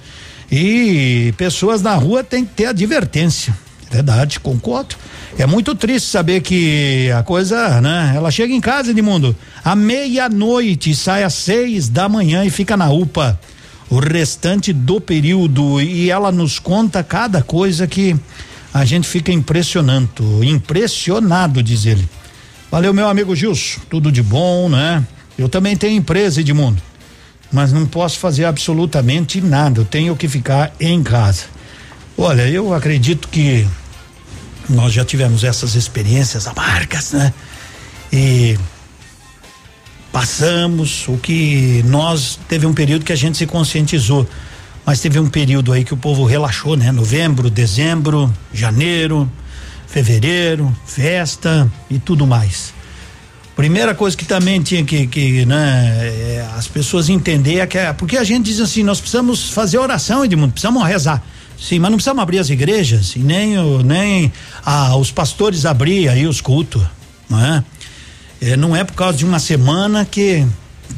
E pessoas na rua têm que ter advertência. Verdade, concordo. É muito triste saber que a coisa, né? Ela chega em casa, Edmundo, à meia-noite, sai às seis da manhã e fica na UPA o restante do período e ela nos conta cada coisa que a gente fica impressionando, impressionado, diz ele. Valeu, meu amigo Gilson, tudo de bom, né? Eu também tenho empresa, Edmundo, mas não posso fazer absolutamente nada, eu tenho que ficar em casa. Olha, eu acredito que nós já tivemos essas experiências amargas, né? E passamos o que nós teve um período que a gente se conscientizou, mas teve um período aí que o povo relaxou, né? Novembro, dezembro, janeiro, fevereiro, festa e tudo mais. Primeira coisa que também tinha que, que né, é, as pessoas entender é que é, porque a gente diz assim, nós precisamos fazer oração, Edmundo, precisamos rezar. Sim, mas não precisamos abrir as igrejas e nem, o, nem ah, os pastores abrir aí os cultos, não é? é? Não é por causa de uma semana que,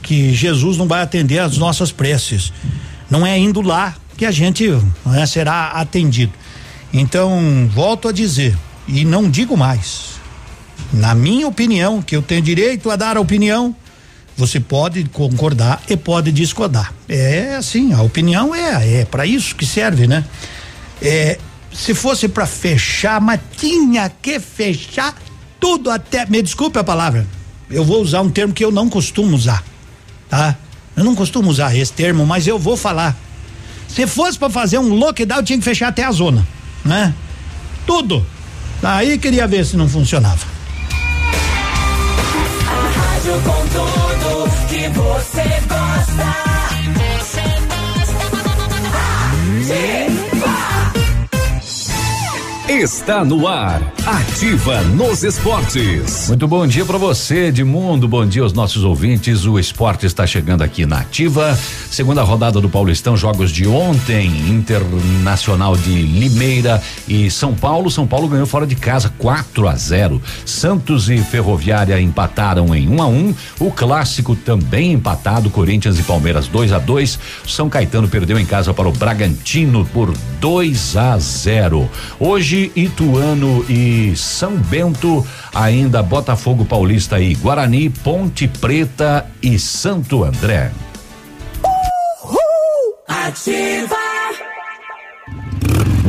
que Jesus não vai atender as nossas preces. Não é indo lá que a gente é, será atendido. Então, volto a dizer, e não digo mais. Na minha opinião, que eu tenho direito a dar a opinião, você pode concordar e pode discordar. É assim, a opinião é é para isso que serve, né? É, se fosse para fechar, mas tinha que fechar tudo até, me desculpe a palavra. Eu vou usar um termo que eu não costumo usar, tá? Eu não costumo usar esse termo, mas eu vou falar. Se fosse para fazer um lockdown, tinha que fechar até a zona, né? Tudo. Aí queria ver se não funcionava. A rádio com tudo que você gosta. Está no ar, ativa nos esportes. Muito bom dia para você, Edmundo. Bom dia aos nossos ouvintes. O esporte está chegando aqui na Ativa. Segunda rodada do Paulistão, jogos de ontem, Internacional de Limeira e São Paulo. São Paulo ganhou fora de casa 4 a 0. Santos e Ferroviária empataram em 1 um a 1. Um. O clássico também empatado, Corinthians e Palmeiras 2 a 2. São Caetano perdeu em casa para o Bragantino por 2 a 0. Hoje Ituano e São Bento, ainda Botafogo Paulista e Guarani, Ponte Preta e Santo André. Uhul. Ativa.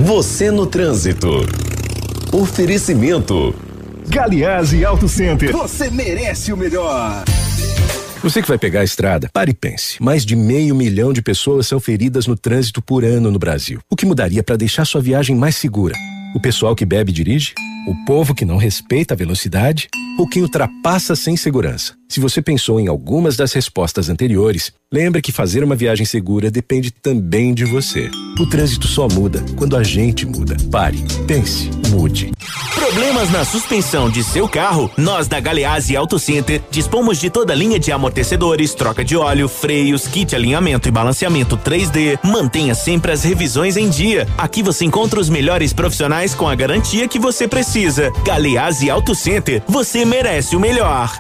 Você no trânsito. Oferecimento. Galiase Auto Center. Você merece o melhor. Você que vai pegar a estrada, pare e pense. Mais de meio milhão de pessoas são feridas no trânsito por ano no Brasil. O que mudaria para deixar sua viagem mais segura? O pessoal que bebe e dirige? O povo que não respeita a velocidade? Ou quem ultrapassa sem segurança? Se você pensou em algumas das respostas anteriores, lembre que fazer uma viagem segura depende também de você. O trânsito só muda quando a gente muda. Pare, pense, mude. Problemas na suspensão de seu carro? Nós da Galeazzi Auto Center dispomos de toda a linha de amortecedores, troca de óleo, freios, kit alinhamento e balanceamento 3D. Mantenha sempre as revisões em dia. Aqui você encontra os melhores profissionais com a garantia que você precisa. Galeazzi Auto Center, você merece o melhor.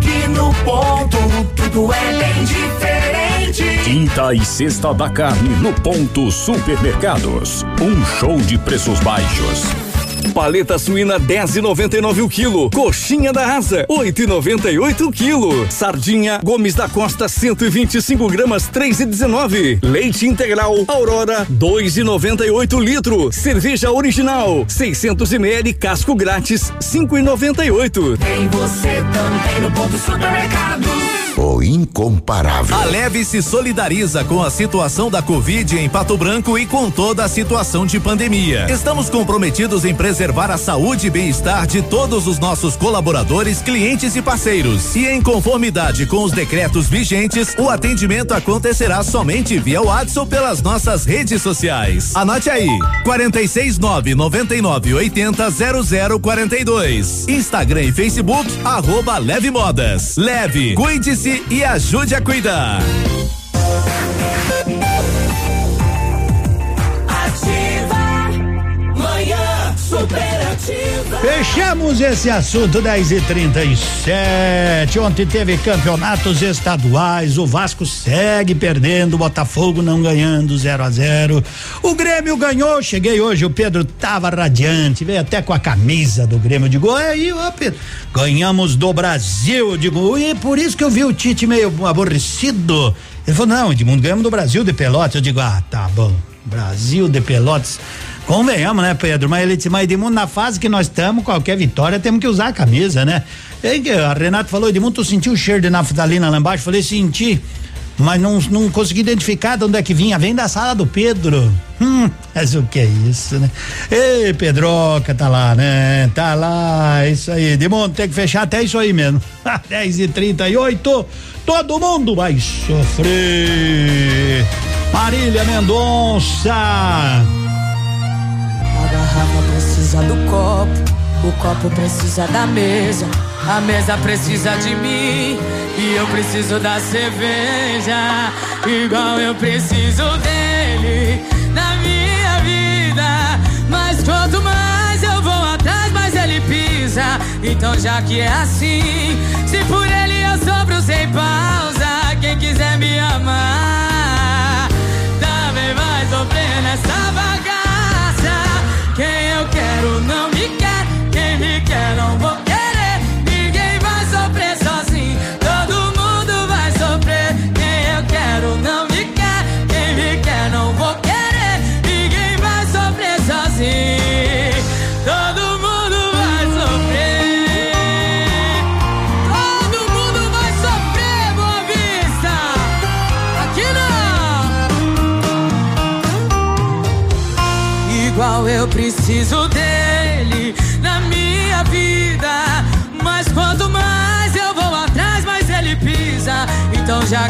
Aqui no ponto, tudo é bem diferente. Quinta e sexta da carne no ponto Supermercados. Um show de preços baixos. Paleta suína 10,99 o quilo. Coxinha da asa 8,98 o quilo. Sardinha Gomes da Costa 125 gramas 3,19. Leite integral Aurora 2,98 litro. Cerveja original 600 ml casco grátis 5,98. Tem você também no ponto supermercados. O incomparável. A Leve se solidariza com a situação da Covid em Pato Branco e com toda a situação de pandemia. Estamos comprometidos em preservar a saúde e bem-estar de todos os nossos colaboradores, clientes e parceiros. E em conformidade com os decretos vigentes, o atendimento acontecerá somente via WhatsApp pelas nossas redes sociais. Anote aí: 469 99 80 0042. Instagram e Facebook, arroba Leve Modas. Leve, e ajude a cuidar. Manhã superativa. Fechamos esse assunto 10 e 37 Ontem teve campeonatos estaduais. O Vasco segue perdendo, o Botafogo não ganhando 0 a 0 O Grêmio ganhou. Cheguei hoje, o Pedro tava radiante, veio até com a camisa do Grêmio. Eu digo, aí, ó, Pedro, ganhamos do Brasil. Eu digo, e por isso que eu vi o Tite meio aborrecido. Ele falou, não, Edmundo, ganhamos do Brasil de Pelotas. Eu digo, ah, tá bom. Brasil de Pelotas. Convenhamos, né, Pedro? Mas ele disse, mas Edmundo, na fase que nós estamos, qualquer vitória temos que usar a camisa, né? E a Renato falou, Edmundo, tu sentiu o cheiro de naftalina lá embaixo? Falei, senti. Mas não, não consegui identificar de onde é que vinha. Vem da sala do Pedro. Hum, mas o que é isso, né? Ei, Pedroca, tá lá, né? Tá lá, isso aí. Edmundo, tem que fechar até isso aí mesmo. 10 e 38 todo mundo vai sofrer. Marília Mendonça. Precisa do copo, o copo precisa da mesa, a mesa precisa de mim e eu preciso da cerveja, igual eu preciso dele na minha vida. Mas quanto mais eu vou atrás, mais ele pisa. Então já que é assim, se por ele eu sofro sem pausa, quem quiser me amar também vai sofrer nessa bagaça. Quem quem me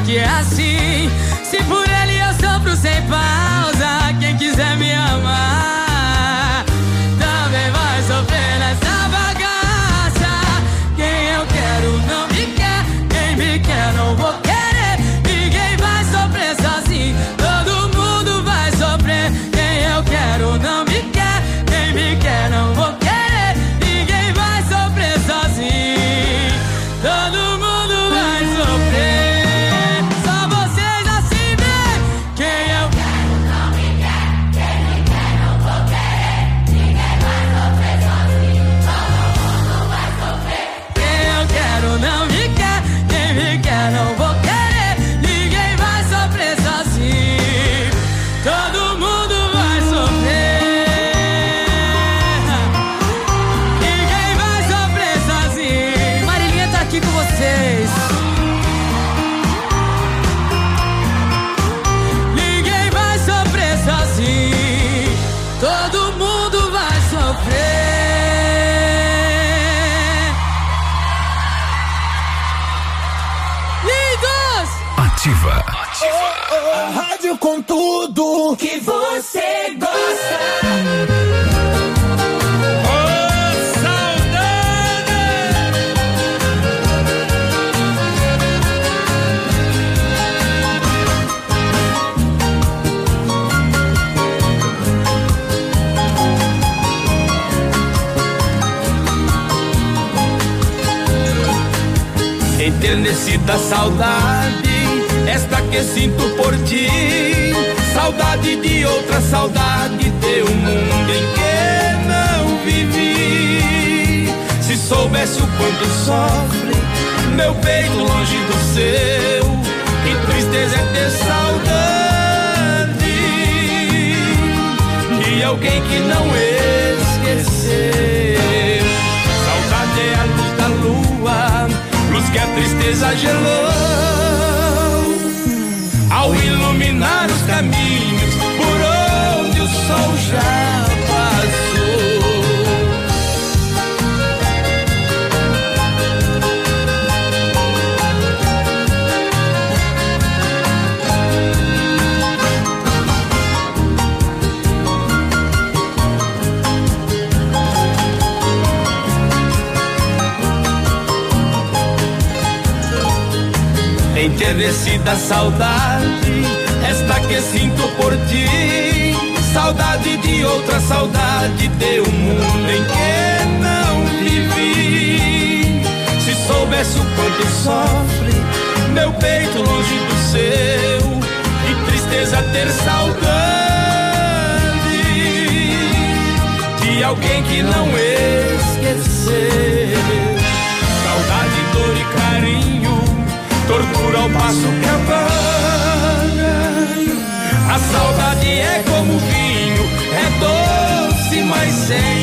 que é assim, A rádio com tudo que você gosta. Enternecida saudade, esta que sinto por ti. Saudade de outra saudade, de um mundo em que não vivi. Se soubesse o quanto sofre meu peito longe do seu, que tristeza é ter saudade de alguém que não esqueceu. Saudade é a luz da lua, luz que a tristeza gelou ao iluminar os caminhos por onde o sol já Enternecida saudade, esta que sinto por ti. Saudade de outra saudade, de um mundo em que não vivi. Se soubesse o quanto sofre meu peito longe do seu, que tristeza ter saudade de alguém que não esqueceu. Tortura ao passo que apaga. A saudade é como vinho, é doce, mas sempre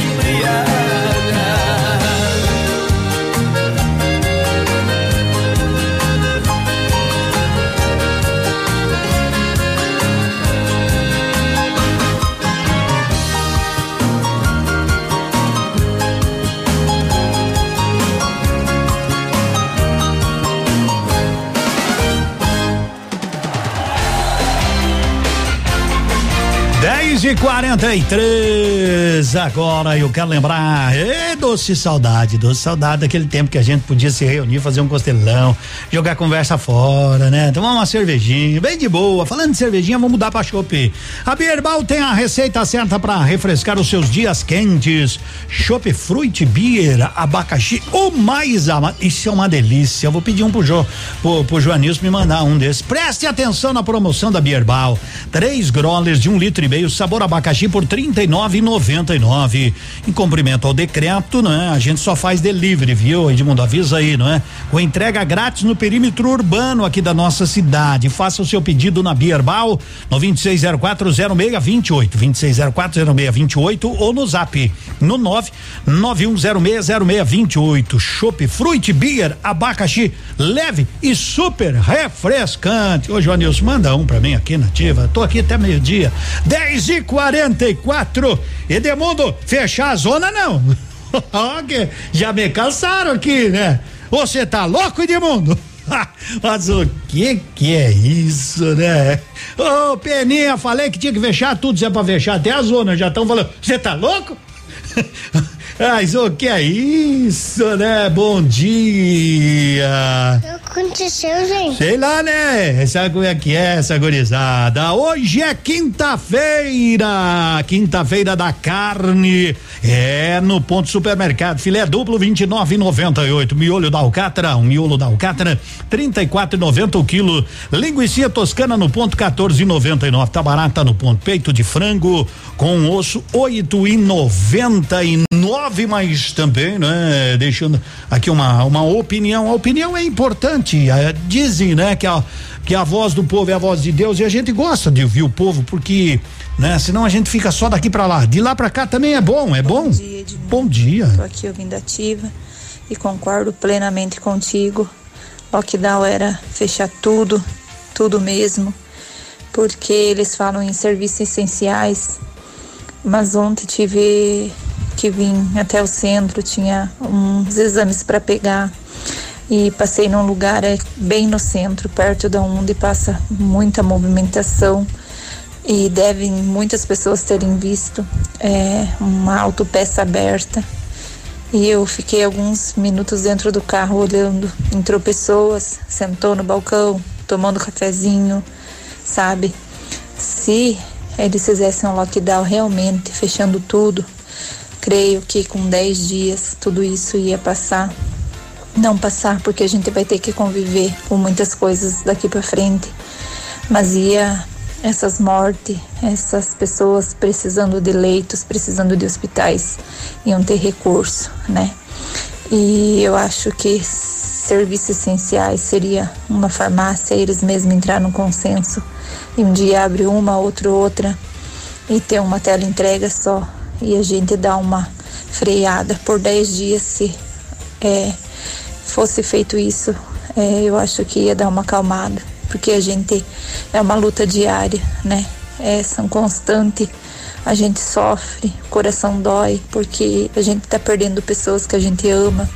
6 e 43 agora eu quero lembrar doce saudade, doce saudade daquele tempo que a gente podia se reunir, fazer um costelão, jogar conversa fora, né? Tomar uma cervejinha, bem de boa, falando de cervejinha, vamos mudar pra chopp. A Bierbal tem a receita certa para refrescar os seus dias quentes, chopp fruit beer, abacaxi, o mais ama, isso é uma delícia, eu vou pedir um pro, jo, pro, pro Joanilson me mandar um desses, preste atenção na promoção da Bierbal, três growlers de um litro e meio, sabor abacaxi por trinta e nove noventa e nove. Em cumprimento ao decreto, né? A gente só faz delivery, viu? Edmundo, avisa aí, não é? Com entrega grátis no perímetro urbano aqui da nossa cidade. Faça o seu pedido na Bierbal no 26040628, 26040628 ou no Zap no 991060628. Chopp Fruit Beer Abacaxi leve e super refrescante. Ô, Joanilson, manda um pra mim aqui nativa. Tô aqui até meio-dia. 10 e 44 Edemundo, fechar a zona não. Já me cansaram aqui, né? Você tá louco, Edmundo? Mas o que que é isso, né? Ô, Peninha, falei que tinha que fechar tudo, se é pra fechar até a zona, já estão falando, você tá louco? Mas o que é isso, né? Bom dia. Aconteceu, gente. Sei lá, né? Sabe como é que é essa gurizada? Hoje é quinta-feira, quinta-feira da carne. É no ponto supermercado, filé duplo 29,98, miolho da alcatra, um miolo da alcatra 34,90 o quilo. Linguiça toscana no ponto 14,99, tá barata no ponto. Peito de frango com osso 8,99, mas também, né? Deixando aqui uma uma opinião. A opinião é importante. eh, Dizem, né, que a que a voz do povo é a voz de Deus e a gente gosta de ouvir o povo porque, né? Senão a gente fica só daqui para lá. De lá para cá também é bom, é bom. dia, Edmundo. Bom dia. Tô aqui ouvindo ativa e concordo plenamente contigo. Lockdown era fechar tudo, tudo mesmo, porque eles falam em serviços essenciais. Mas ontem tive que vir até o centro, tinha uns exames para pegar e passei num lugar é, bem no centro, perto da onde passa muita movimentação e devem muitas pessoas terem visto é, uma autopeça aberta e eu fiquei alguns minutos dentro do carro olhando. Entrou pessoas, sentou no balcão, tomando cafezinho, sabe? Se eles fizessem um lockdown realmente, fechando tudo, creio que com 10 dias tudo isso ia passar. Não passar, porque a gente vai ter que conviver com muitas coisas daqui para frente. Mas ia essas mortes, essas pessoas precisando de leitos, precisando de hospitais, iam ter recurso, né? E eu acho que serviços essenciais seria uma farmácia, eles mesmos entrar no consenso e um dia abre uma, outro outra e ter uma tela entrega só e a gente dá uma freada por 10 dias se é, fosse feito isso é, eu acho que ia dar uma acalmada, porque a gente é uma luta diária, né? É são constante, a gente sofre, o coração dói, porque a gente tá perdendo pessoas que a gente ama,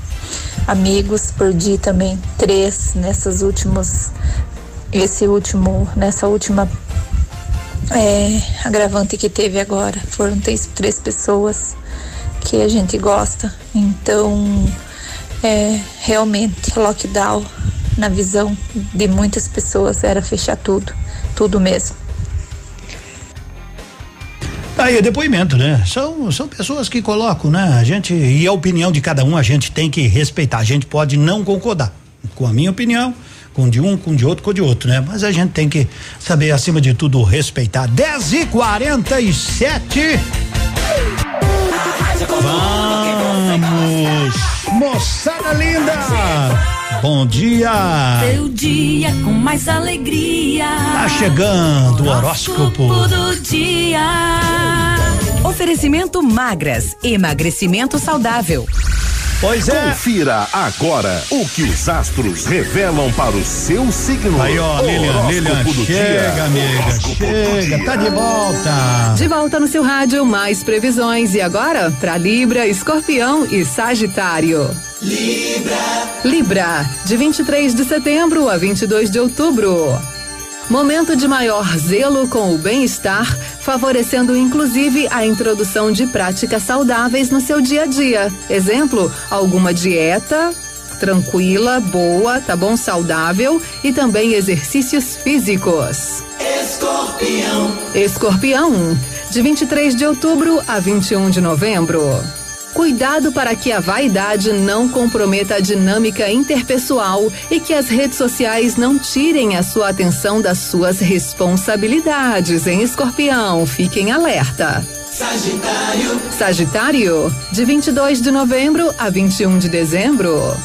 amigos, perdi também três nessas últimas, esse último, nessa última é, agravante que teve agora. Foram três, três pessoas que a gente gosta. Então, é, realmente, lockdown, na visão de muitas pessoas, era fechar tudo, tudo mesmo. Aí é depoimento, né? São, são pessoas que colocam, né? A gente, e a opinião de cada um a gente tem que respeitar. A gente pode não concordar com a minha opinião, com de um, com de outro, com de outro, né? Mas a gente tem que saber, acima de tudo, respeitar. 10 e 47 Vamos! Moçada linda! Bom dia! Seu dia com mais alegria. Tá chegando o horóscopo. do dia. Oferecimento magras, emagrecimento saudável. Pois é. Confira agora o que os astros revelam para o seu signo. Aí, ó, Lilian, Lilian, chega, dia. amiga, chega, tá de volta. De volta no seu rádio, mais previsões. E agora, para Libra, Escorpião e Sagitário. Libra. Libra, de 23 de setembro a 22 de outubro. Momento de maior zelo com o bem-estar, favorecendo inclusive a introdução de práticas saudáveis no seu dia a dia. Exemplo, alguma dieta tranquila, boa, tá bom? Saudável e também exercícios físicos. Escorpião. Escorpião, de 23 de outubro a 21 de novembro. Cuidado para que a vaidade não comprometa a dinâmica interpessoal e que as redes sociais não tirem a sua atenção das suas responsabilidades, em Escorpião. Fiquem alerta. Sagitário. Sagitário, de 22 de novembro a 21 de dezembro.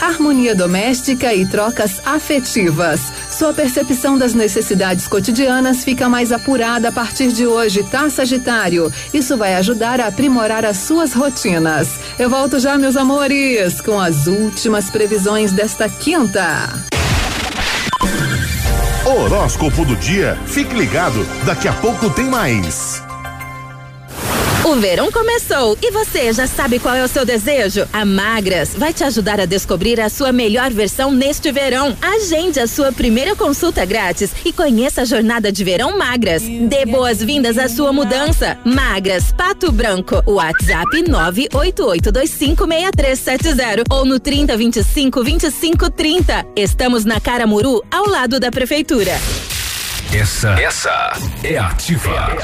Harmonia doméstica e trocas afetivas. Sua percepção das necessidades cotidianas fica mais apurada a partir de hoje, tá, Sagitário? Isso vai ajudar a aprimorar as suas rotinas. Eu volto já, meus amores, com as últimas previsões desta quinta. Horóscopo do dia. Fique ligado, daqui a pouco tem mais. O verão começou e você já sabe qual é o seu desejo? A Magras vai te ajudar a descobrir a sua melhor versão neste verão. Agende a sua primeira consulta grátis e conheça a jornada de verão Magras. Dê boas-vindas à sua mudança. Magras, Pato Branco. WhatsApp 988256370 ou no 3025 2530. Estamos na Caramuru, ao lado da prefeitura. Essa, essa é ativa.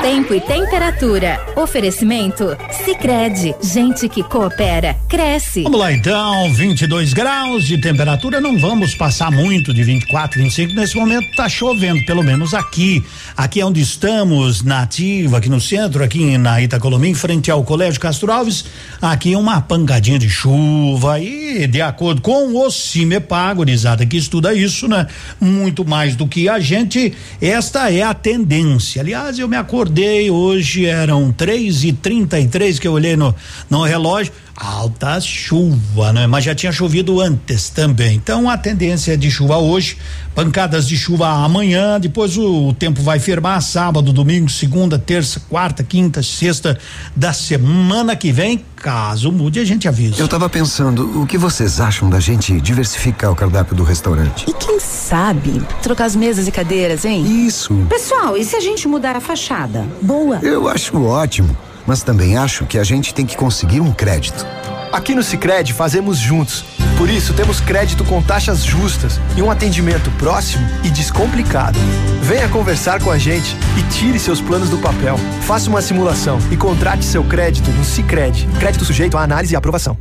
Tempo e temperatura. Oferecimento? Sicredi Gente que coopera, cresce. Vamos lá então, 22 graus de temperatura, não vamos passar muito de 24, 25. Nesse momento tá chovendo, pelo menos aqui. Aqui é onde estamos, na ativa, aqui no centro, aqui na Itacolomim, em frente ao Colégio Castro Alves. Aqui uma pancadinha de chuva e de acordo com o CIMEPA, gurizada que estuda isso, né? Muito mais do que a gente, esta é a tendência. Aliás, eu me acordei hoje, eram três e trinta e três que eu olhei no, no relógio. Alta chuva, né? Mas já tinha chovido antes também. Então a tendência é de chuva hoje, pancadas de chuva amanhã, depois o, o tempo vai firmar sábado, domingo, segunda, terça, quarta, quinta, sexta da semana que vem. Caso mude, a gente avisa. Eu tava pensando, o que vocês acham da gente diversificar o cardápio do restaurante? E quem sabe trocar as mesas e cadeiras, hein? Isso. Pessoal, e se a gente mudar a fachada? Boa. Eu acho ótimo, mas também acho que a gente tem que conseguir um crédito. Aqui no Sicredi fazemos juntos. Por isso temos crédito com taxas justas e um atendimento próximo e descomplicado. Venha conversar com a gente e tire seus planos do papel. Faça uma simulação e contrate seu crédito no Sicredi. Crédito sujeito à análise e aprovação.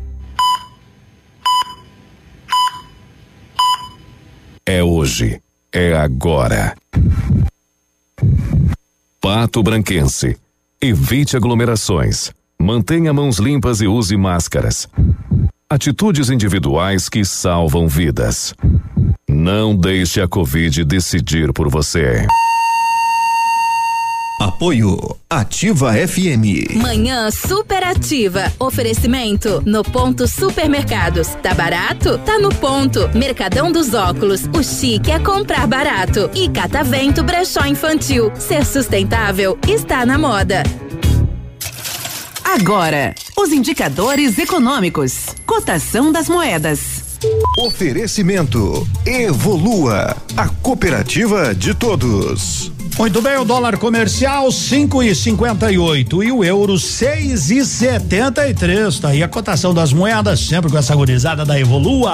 É hoje. É agora. Pato Branquense. Evite aglomerações. Mantenha mãos limpas e use máscaras. Atitudes individuais que salvam vidas. Não deixe a Covid decidir por você. Apoio Ativa FM. Manhã superativa. Oferecimento no ponto supermercados. Tá barato? Tá no ponto. Mercadão dos óculos. O chique é comprar barato. E Catavento Brechó Infantil. Ser sustentável está na moda. Agora, os indicadores econômicos. Cotação das moedas. Oferecimento Evolua, a cooperativa de todos. Muito bem, o dólar comercial cinco e cinquenta e oito e o euro seis e setenta e três. Tá aí a cotação das moedas, sempre com essa gurizada da Evolua.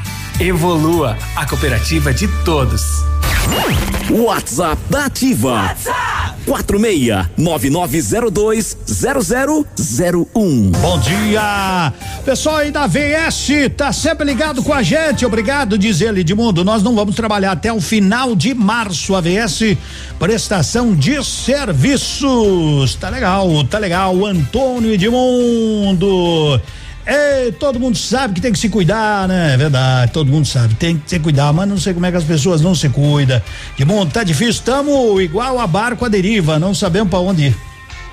Evolua, a cooperativa de todos. WhatsApp da Ativa. WhatsApp 46-9902-0001. Bom dia! Pessoal aí da VS, tá sempre ligado com a gente. Obrigado, diz ele, Edmundo. Nós não vamos trabalhar até o final de março. A VS, prestação de serviços. Tá legal, tá legal. Antônio Edmundo. Ei, todo mundo sabe que tem que se cuidar, né? É verdade, todo mundo sabe, tem que se cuidar, mas não sei como é que as pessoas não se cuidam. De mundo tá difícil, tamo igual a barco à deriva, não sabemos para onde ir.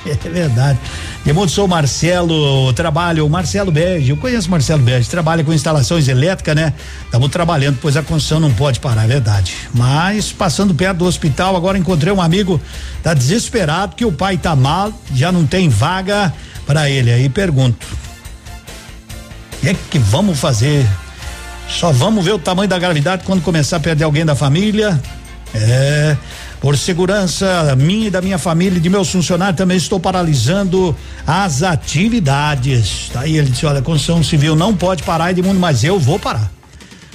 É verdade. De mundo sou Marcelo, trabalho, Marcelo Bege, eu conheço Marcelo Bege, trabalha com instalações elétricas, né? Estamos trabalhando, pois a construção não pode parar, é verdade. Mas passando perto do hospital, agora encontrei um amigo, tá desesperado que o pai tá mal, já não tem vaga para ele. Aí pergunto, que é que vamos fazer? Só vamos ver o tamanho da gravidade quando começar a perder alguém da família. É. Por segurança minha e da minha família e de meus funcionários, também estou paralisando as atividades. Tá aí, ele disse: olha, a construção civil não pode parar, Edmundo, mas eu vou parar.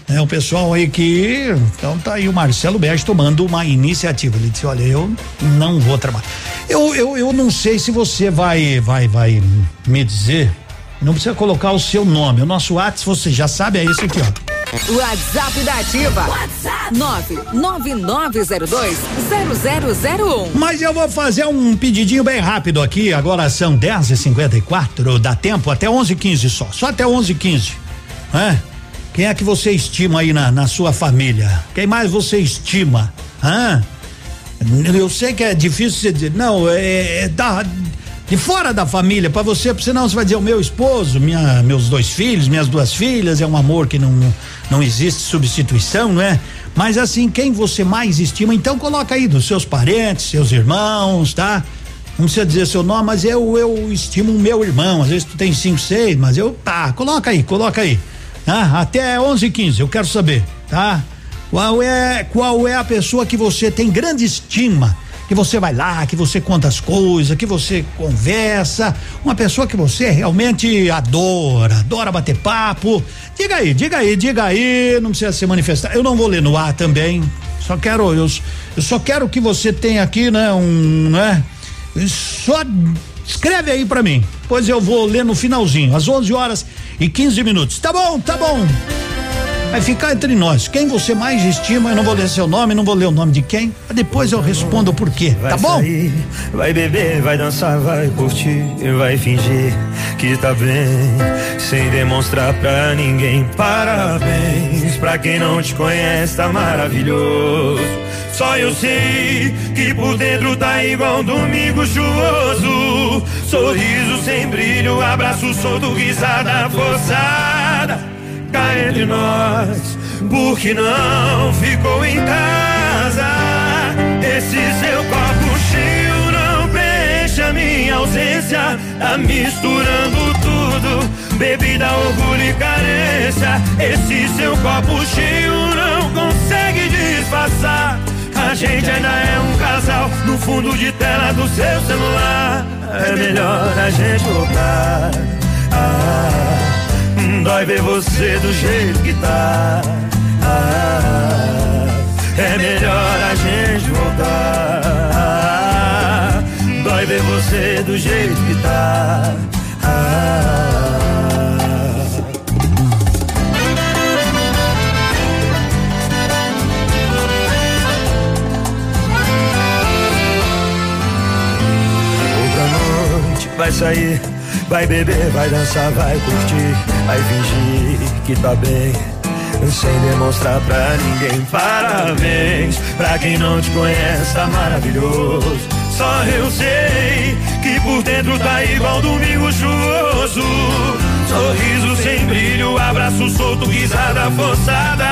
É o pessoal aí que. Então tá aí o Marcelo Berge tomando uma iniciativa. Ele disse: olha, eu não vou trabalhar. Eu, eu, eu não sei se você vai, vai, vai me dizer não precisa colocar o seu nome. O nosso WhatsApp, você já sabe, é esse aqui, ó. WhatsApp da Ativa. WhatsApp 999020001. Mas eu vou fazer um pedidinho bem rápido aqui. Agora são 10 e 54 Dá tempo até 11 15 só. Só até 11 15 é? Quem é que você estima aí na, na sua família? Quem mais você estima? Hã? Eu sei que é difícil você dizer. Não, é, é da de fora da família para você, porque senão você vai dizer o meu esposo, minha, meus dois filhos, minhas duas filhas, é um amor que não não existe substituição, não é? Mas assim, quem você mais estima, então coloca aí dos seus parentes, seus irmãos, tá? Não precisa dizer seu nome, mas eu eu estimo o meu irmão. Às vezes tu tem cinco, seis, mas eu tá, coloca aí, coloca aí. Ah, até 11 15 eu quero saber, tá? Qual é qual é a pessoa que você tem grande estima? Que você vai lá, que você conta as coisas, que você conversa, uma pessoa que você realmente adora, adora bater papo. Diga aí, diga aí, diga aí, não precisa se manifestar. Eu não vou ler no ar também. Só quero, eu, eu só quero que você tenha aqui, né, um, né? Só escreve aí para mim. Pois eu vou ler no finalzinho, às 11 horas e 15 minutos. Tá bom, tá bom. Vai ficar entre nós. Quem você mais estima, eu não vou ler seu nome, não vou ler o nome de quem. Depois eu respondo o porquê, tá bom? Sair, vai beber, vai dançar, vai curtir, vai fingir que tá bem, sem demonstrar pra ninguém. Parabéns pra quem não te conhece, tá maravilhoso. Só eu sei que por dentro tá igual um domingo chuvoso. Sorriso sem brilho, abraço solto, risada forçada cá entre nós, porque não ficou em casa. Esse seu copo cheio não preenche a minha ausência, tá misturando tudo, bebida, orgulho e carência. Esse seu copo cheio não consegue disfarçar. A gente ainda é um casal no fundo de tela do seu celular. É melhor a gente voltar. Ah, Dói ver você do jeito que tá. Ah, é melhor a gente voltar. Dói ver você do jeito que tá. Ah, Outra noite vai sair, vai beber, vai dançar, vai curtir, vai fingir que tá bem. Sem demonstrar pra ninguém parabéns. Pra quem não te conhece tá maravilhoso. Só eu sei que por dentro tá igual domingo chuvoso. Sorriso sem brilho, abraço solto, risada forçada.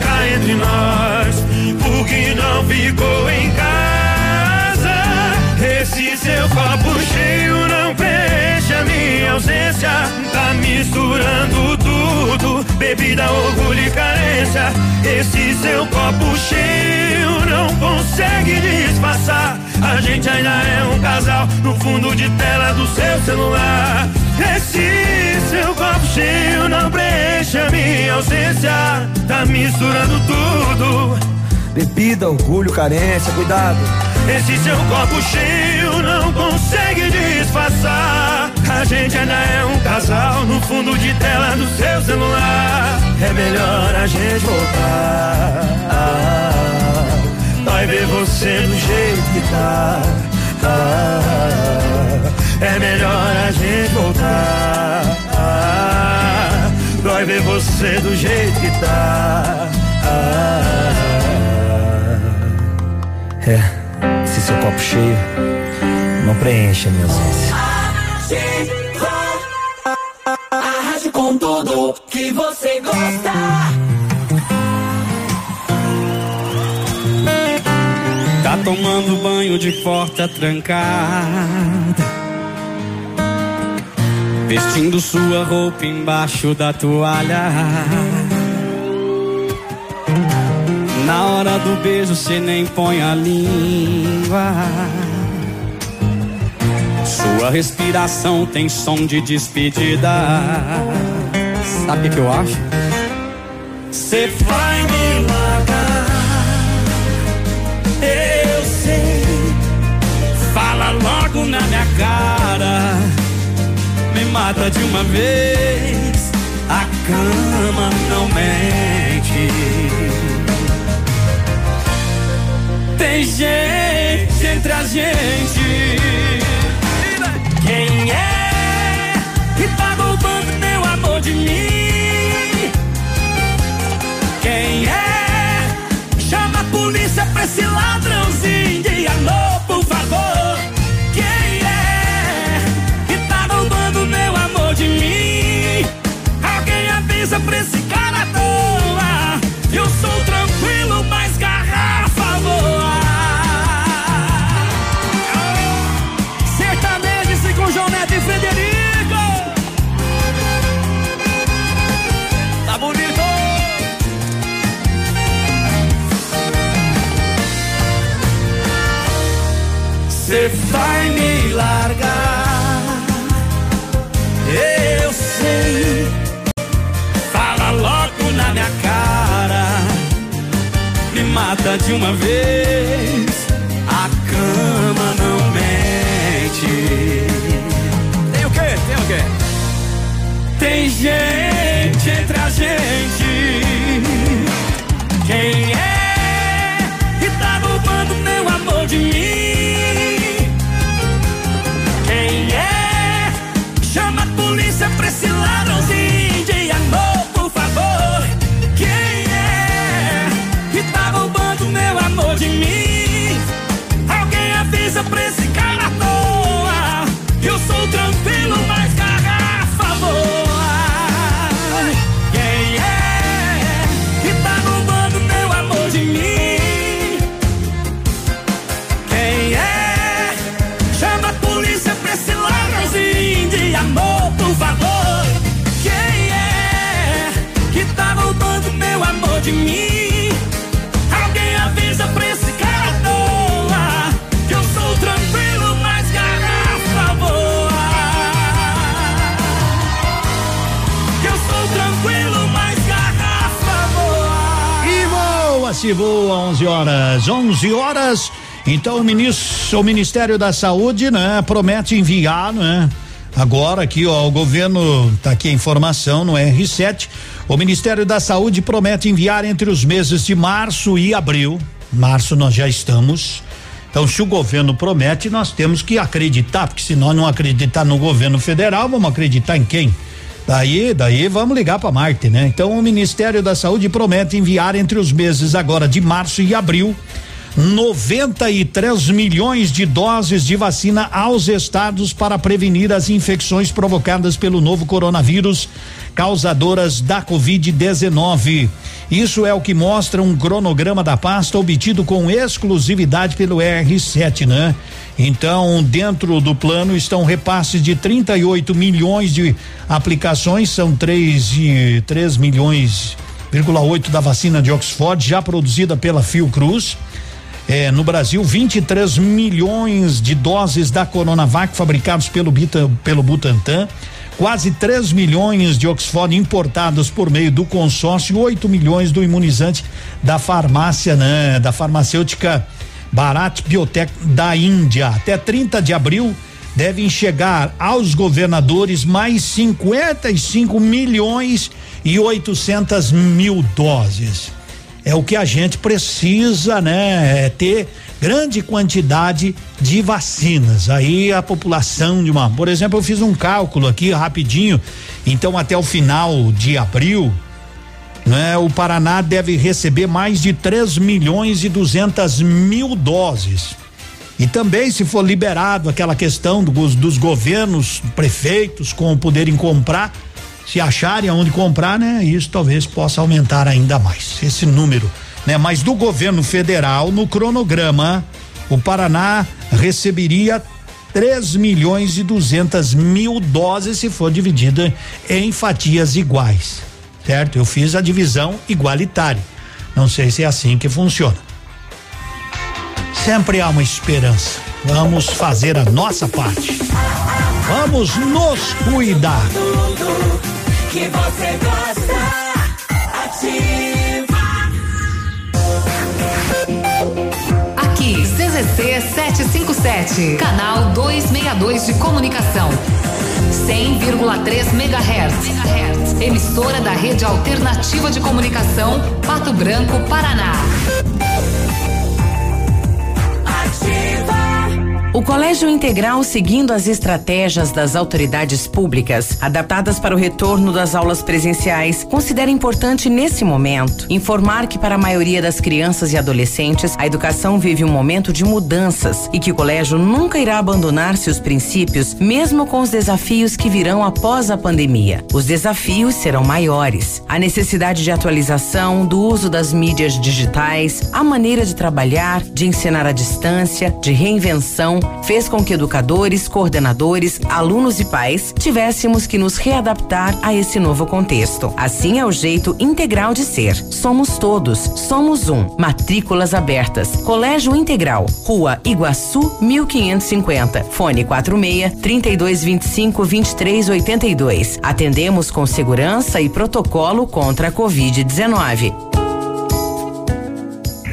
Cá entre nós, o que não ficou em casa? Esse seu copo cheio a minha ausência Tá misturando tudo, bebida, orgulho e carência Esse seu copo cheio não consegue disfarçar. A gente ainda é um casal no fundo de tela do seu celular. Esse seu copo cheio não preenche a minha ausência Tá misturando tudo. Bebida, orgulho, carência, cuidado. Esse seu copo cheio não consegue disfarçar. A gente ainda é um casal no fundo de tela do seu celular. É melhor a gente voltar. Vai ver você do jeito que tá. É melhor a gente voltar. Vai ver você do jeito que tá. É, esse seu copo cheio não preenche a minha ausência. A rádio com tudo que você gosta. Tá tomando banho de porta trancada. Vestindo sua roupa embaixo da toalha. Na hora do beijo cê nem põe a língua. Sua respiração tem som de despedida. Sabe o que eu acho? Cê vai me largar. Eu sei. Fala logo na minha cara. Me mata de uma vez. A cama não mente. Tem gente entre a gente. Quem é que tá roubando meu amor de mim? Quem é? Chama a polícia pra esse ladrãozinho de amor, mata de uma vez. A cama não mente. Tem o quê? Tem o quê? Tem gente entre a gente. Quem é de mim? Alguém avisa pra esse cara toa. Que eu sou tranquilo, mas garrafa voa. Que eu sou tranquilo, mas garrafa voa. E voa, se voa, 11 horas. 11 horas. Então o ministro, o Ministério da Saúde, né, promete enviar, né, Agora aqui, ó, o governo tá aqui a informação no R7. O Ministério da Saúde promete enviar entre os meses de março e abril. Março nós já estamos. Então, se o governo promete, nós temos que acreditar, porque se nós não acreditar no governo federal, vamos acreditar em quem? Daí, daí vamos ligar para Marte, né? Então, o Ministério da Saúde promete enviar entre os meses agora de março e abril 93 milhões de doses de vacina aos estados para prevenir as infecções provocadas pelo novo coronavírus causadoras da Covid-19. Isso é o que mostra um cronograma da pasta obtido com exclusividade pelo R7, né? Então, dentro do plano estão repasses de 38 milhões de aplicações, são 3 e 3 milhões, 8 da vacina de Oxford já produzida pela Fiocruz. É, no Brasil, 23 milhões de doses da Coronavac fabricados pelo, Bita, pelo Butantan, quase 3 milhões de Oxford importados por meio do consórcio, 8 milhões do imunizante da farmácia, né, da farmacêutica Bharat Biotech da Índia. Até 30 de abril devem chegar aos governadores mais 55 milhões e 800 mil doses é o que a gente precisa, né? É ter grande quantidade de vacinas. Aí a população de uma, por exemplo, eu fiz um cálculo aqui rapidinho. Então até o final de abril, né? O Paraná deve receber mais de 3 milhões e 200 mil doses. E também, se for liberado aquela questão dos, dos governos, prefeitos com o poderem comprar, se acharem aonde comprar, né? Isso talvez possa aumentar ainda mais esse número, né? Mas do governo federal, no cronograma, o Paraná receberia 3 milhões e 200 mil doses se for dividida em fatias iguais, certo? Eu fiz a divisão igualitária. Não sei se é assim que funciona. Sempre há uma esperança. Vamos fazer a nossa parte. Vamos nos cuidar que você gosta. Ativa. Aqui, CZC 757, canal 262 de comunicação. 100,3 MHz. Emissora da Rede Alternativa de Comunicação, Pato Branco, Paraná. O Colégio Integral, seguindo as estratégias das autoridades públicas, adaptadas para o retorno das aulas presenciais, considera importante nesse momento informar que para a maioria das crianças e adolescentes, a educação vive um momento de mudanças e que o colégio nunca irá abandonar seus princípios, mesmo com os desafios que virão após a pandemia. Os desafios serão maiores. A necessidade de atualização, do uso das mídias digitais, a maneira de trabalhar, de ensinar à distância, de reinvenção fez com que educadores, coordenadores, alunos e pais tivéssemos que nos readaptar a esse novo contexto. Assim é o jeito integral de ser. Somos todos, somos um. Matrículas abertas. Colégio Integral, Rua Iguaçu, 1550. Fone 46 3225 2382. Atendemos com segurança e protocolo contra a Covid-19.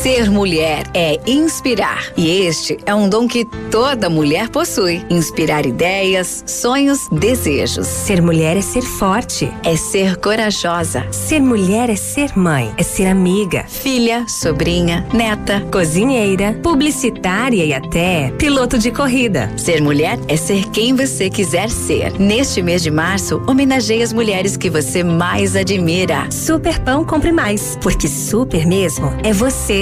Ser mulher é inspirar. E este é um dom que toda mulher possui. Inspirar ideias, sonhos, desejos. Ser mulher é ser forte. É ser corajosa. Ser mulher é ser mãe. É ser amiga. Filha, sobrinha, neta. Cozinheira, publicitária e até piloto de corrida. Ser mulher é ser quem você quiser ser. Neste mês de março, homenageie as mulheres que você mais admira. Super Pão Compre Mais. Porque super mesmo é você.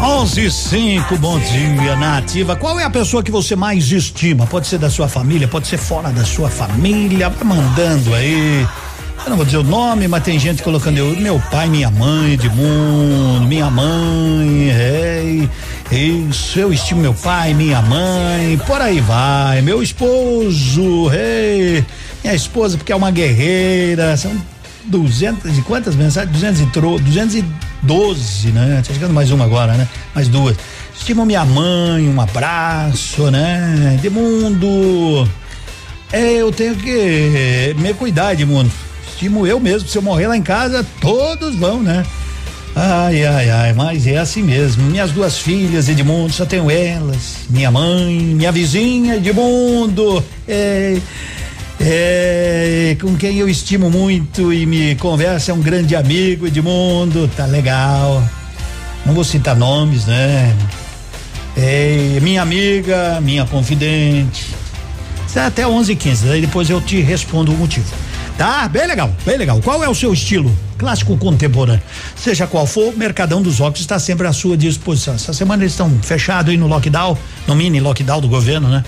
11 e 5, bom dia, Nativa. Qual é a pessoa que você mais estima? Pode ser da sua família, pode ser fora da sua família. Vai mandando aí. Eu não vou dizer o nome, mas tem gente colocando eu, meu pai, minha mãe, Edmundo, minha mãe, é, isso, eu estimo meu pai, minha mãe, por aí vai, meu esposo, é, minha esposa, porque é uma guerreira, são duzentas e quantas mensagens? Duzentos e tro, duzentos e doze, né? Tá chegando mais uma agora, né? Mais duas. Estimo minha mãe, um abraço, né? Edmundo, é, eu tenho que me cuidar, Edmundo. Estimo eu mesmo, se eu morrer lá em casa, todos vão, né? Ai, ai, ai, mas é assim mesmo. Minhas duas filhas, Edmundo, só tenho elas. Minha mãe, minha vizinha, Edmundo. É, é, com quem eu estimo muito e me conversa, é um grande amigo, Edmundo, tá legal. Não vou citar nomes, né? É, minha amiga, minha confidente. Até 11 h 15 daí depois eu te respondo o motivo. Tá? Bem legal, bem legal. Qual é o seu estilo? Clássico contemporâneo. Seja qual for, o Mercadão dos Óculos está sempre à sua disposição. Essa semana eles estão fechados aí no lockdown, no mini lockdown do governo, né?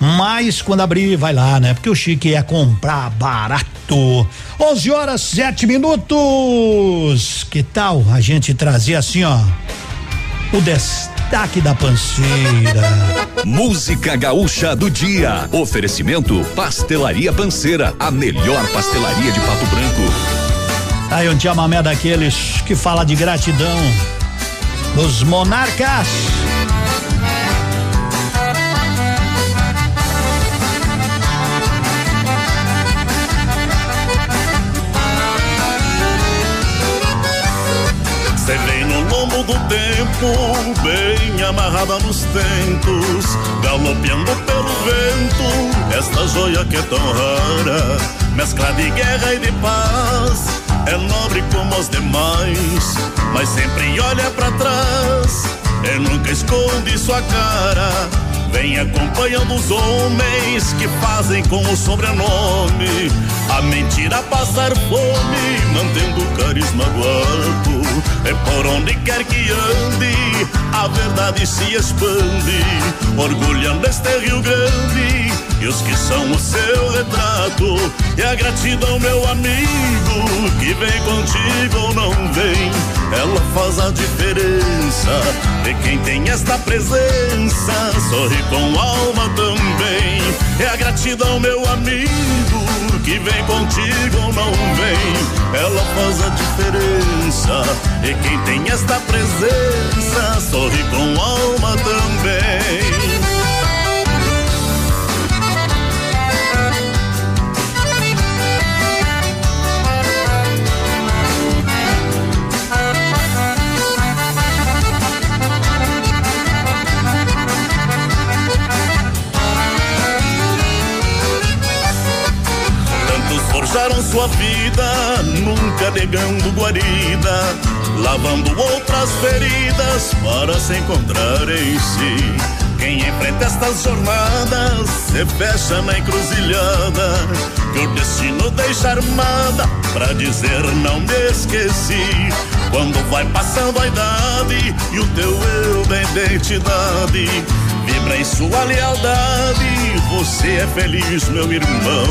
Mas quando abrir, vai lá, né? Porque o chique é comprar barato. 11 horas, 7 minutos. Que tal a gente trazer assim, ó? O destaque da panceira. Música gaúcha do dia. Oferecimento Pastelaria Panceira, a melhor pastelaria de Pato Branco. Aí um chamamé daqueles que fala de gratidão. Dos monarcas. Você no lombo do tempo, bem amarrada nos tentos, galopeando pelo vento, esta joia que é tão rara, mescla de guerra e de paz, é nobre como os demais, mas sempre olha para trás, e nunca esconde sua cara. Vem acompanhando os homens que fazem com o sobrenome a mentira passar fome, mantendo o carisma guardo. É por onde quer que ande, a verdade se expande, orgulhando este Rio Grande e os que são o seu retrato. E a gratidão, meu amigo, que vem contigo ou não vem, ela faz a diferença. E quem tem esta presença, sorri com alma também. É a gratidão, meu amigo, que vem contigo ou não vem, ela faz a diferença. E quem tem esta presença, sorri com alma também. Forjaram sua vida, nunca negando guarida, lavando outras feridas para se encontrar em si. Quem enfrenta estas jornadas se fecha na encruzilhada que o destino deixa armada pra dizer não me esqueci. Quando vai passando a idade e o teu eu da identidade vibra em sua lealdade, você é feliz, meu irmão,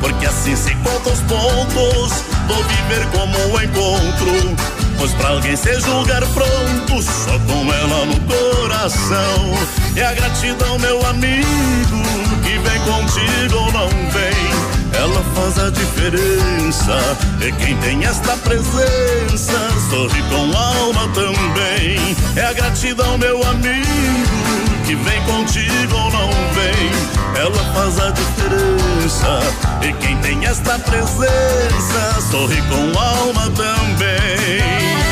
porque assim se conta os pontos do viver como um encontro. Pois pra alguém se julgar pronto, só com ela no coração. É a gratidão, meu amigo, que vem contigo ou não vem. Ela faz a diferença. E quem tem esta presença, sorri com alma também. É a gratidão, meu amigo que vem contigo ou não vem, ela faz a diferença. E quem tem esta presença, sorri com alma também.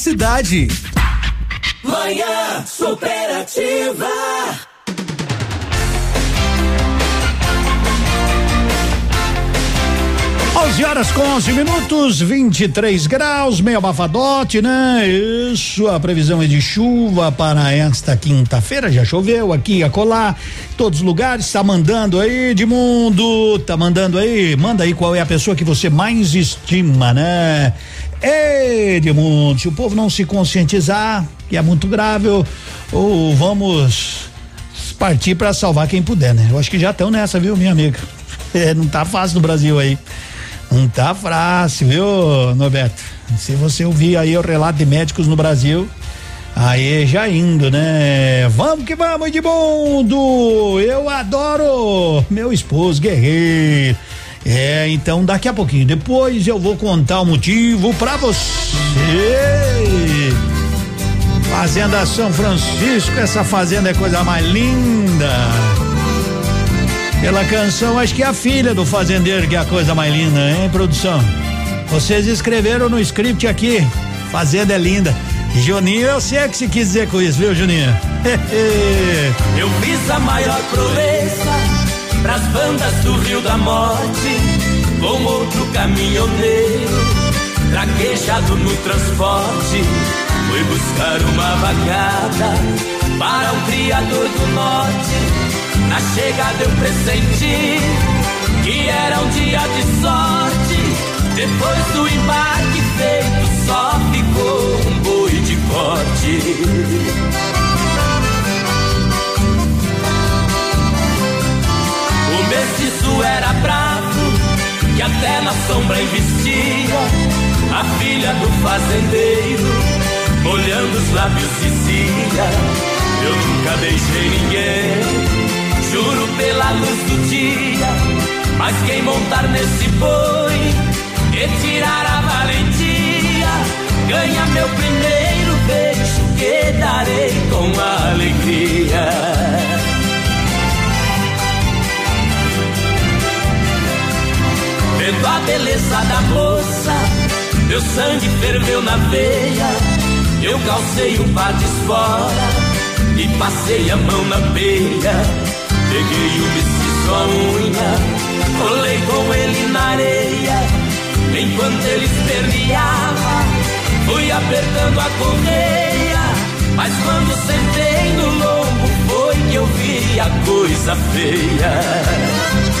cidade. Manhã superativa. 11 horas com 11 minutos, 23 graus, meio abafadote, né? Isso, a previsão é de chuva para esta quinta-feira. Já choveu aqui, acolá, todos os lugares. Tá mandando aí, Edmundo, tá mandando aí. Manda aí qual é a pessoa que você mais estima, né? Edmundo, se o povo não se conscientizar, que é muito grave, ou, ou vamos partir para salvar quem puder, né? Eu acho que já estão nessa, viu, minha amiga? É, não tá fácil no Brasil aí. Não tá fácil, viu, Norberto? Se você ouvir aí o relato de médicos no Brasil, aí já indo, né? Vamos que vamos, Edmundo! Eu adoro meu esposo guerreiro. É, então daqui a pouquinho, depois eu vou contar o motivo pra você. Fazenda São Francisco, essa fazenda é coisa mais linda. Pela canção, acho que é a filha do fazendeiro que é a coisa mais linda, hein, produção? Vocês escreveram no script aqui, fazenda é linda. Juninho, eu sei o que se quis dizer com isso, viu, Juninho? Eu fiz a maior proeza pras bandas do Rio da Morte, com outro caminhoneiro, traquejado no transporte. Fui buscar uma vacada para um criador do norte. Na chegada eu pressenti que era um dia de sorte. Depois do embarque feito, só ficou um boi de corte. Era bravo, que até na sombra investia. A filha do fazendeiro, molhando os lábios dizia: Eu nunca beijei ninguém, juro pela luz do dia. Mas quem montar nesse boi e tirar a valentia, ganha meu primeiro beijo que darei com alegria. Vendo a beleza da moça, meu sangue ferveu na veia. Eu calcei um par de espora e passei a mão na peia. Peguei o mestiço à unha, colei com ele na areia. Enquanto ele esperneava, fui apertando a correia. Mas quando sentei no lombo, foi que eu vi a coisa feia.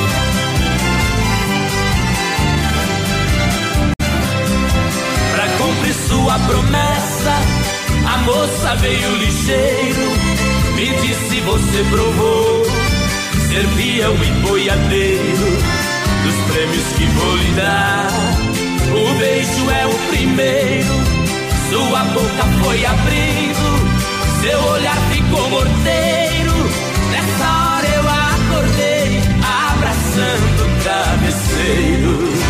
Sua promessa, a moça veio ligeiro, me disse você provou, ser peão e boiadeiro, dos prêmios que vou lhe dar. O beijo é o primeiro, sua boca foi abrindo, seu olhar ficou morteiro. Nessa hora eu acordei, abraçando o travesseiro.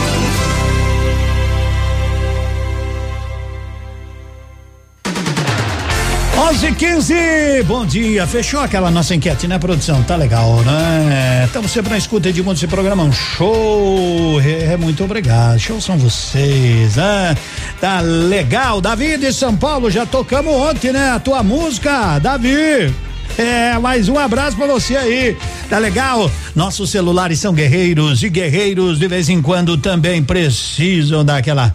Onze quinze, bom dia, fechou aquela nossa enquete, né, produção? Tá legal, né? Estamos sempre na escuta, Edmundo, esse programa é um show, é, é, muito obrigado, show são vocês, né? Tá legal, Davi de São Paulo, já tocamos ontem, né, a tua música, Davi, é, mais um abraço pra você aí. Tá legal? Nossos celulares são guerreiros e guerreiros de vez em quando também precisam daquela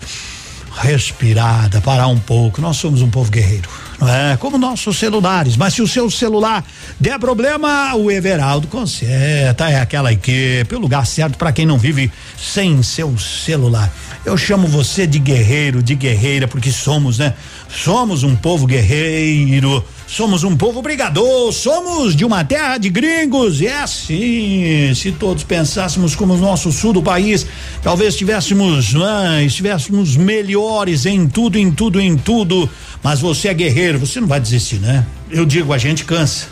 respirada, parar um pouco. Nós somos um povo guerreiro, não é? Como nossos celulares. Mas se o seu celular der problema, o Everaldo conserta. É aquela equipe, o lugar certo para quem não vive sem seu celular. Eu chamo você de guerreiro, de guerreira, porque somos, né? Somos um povo guerreiro. Somos um povo brigador, somos de uma terra de gringos. E é assim, se todos pensássemos como o nosso sul do país, talvez estivéssemos, ah, estivéssemos melhores em tudo, em tudo, em tudo. Mas você é guerreiro, você não vai desistir, né? Eu digo, a gente cansa.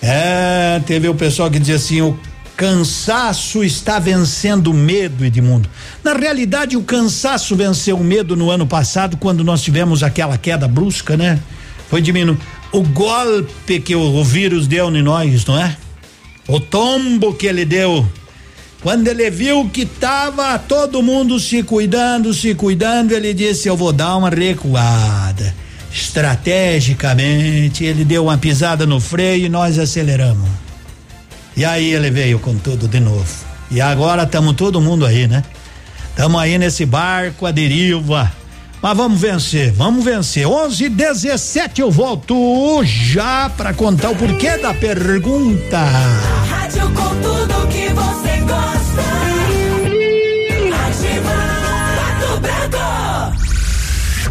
É, teve o pessoal que dizia assim, o cansaço está vencendo o medo, Edmundo. Na realidade, o cansaço venceu o medo no ano passado, quando nós tivemos aquela queda brusca, né? Foi diminuindo o golpe que o, o vírus deu em nós, não é? O tombo que ele deu. Quando ele viu que tava todo mundo se cuidando, se cuidando, ele disse: Eu vou dar uma recuada. Estrategicamente, ele deu uma pisada no freio e nós aceleramos. E aí ele veio com tudo de novo. E agora estamos todo mundo aí, né? Estamos aí nesse barco, a deriva mas vamos vencer, vamos vencer. 11 17 eu volto já para contar o porquê da pergunta. Rádio com tudo que você gosta.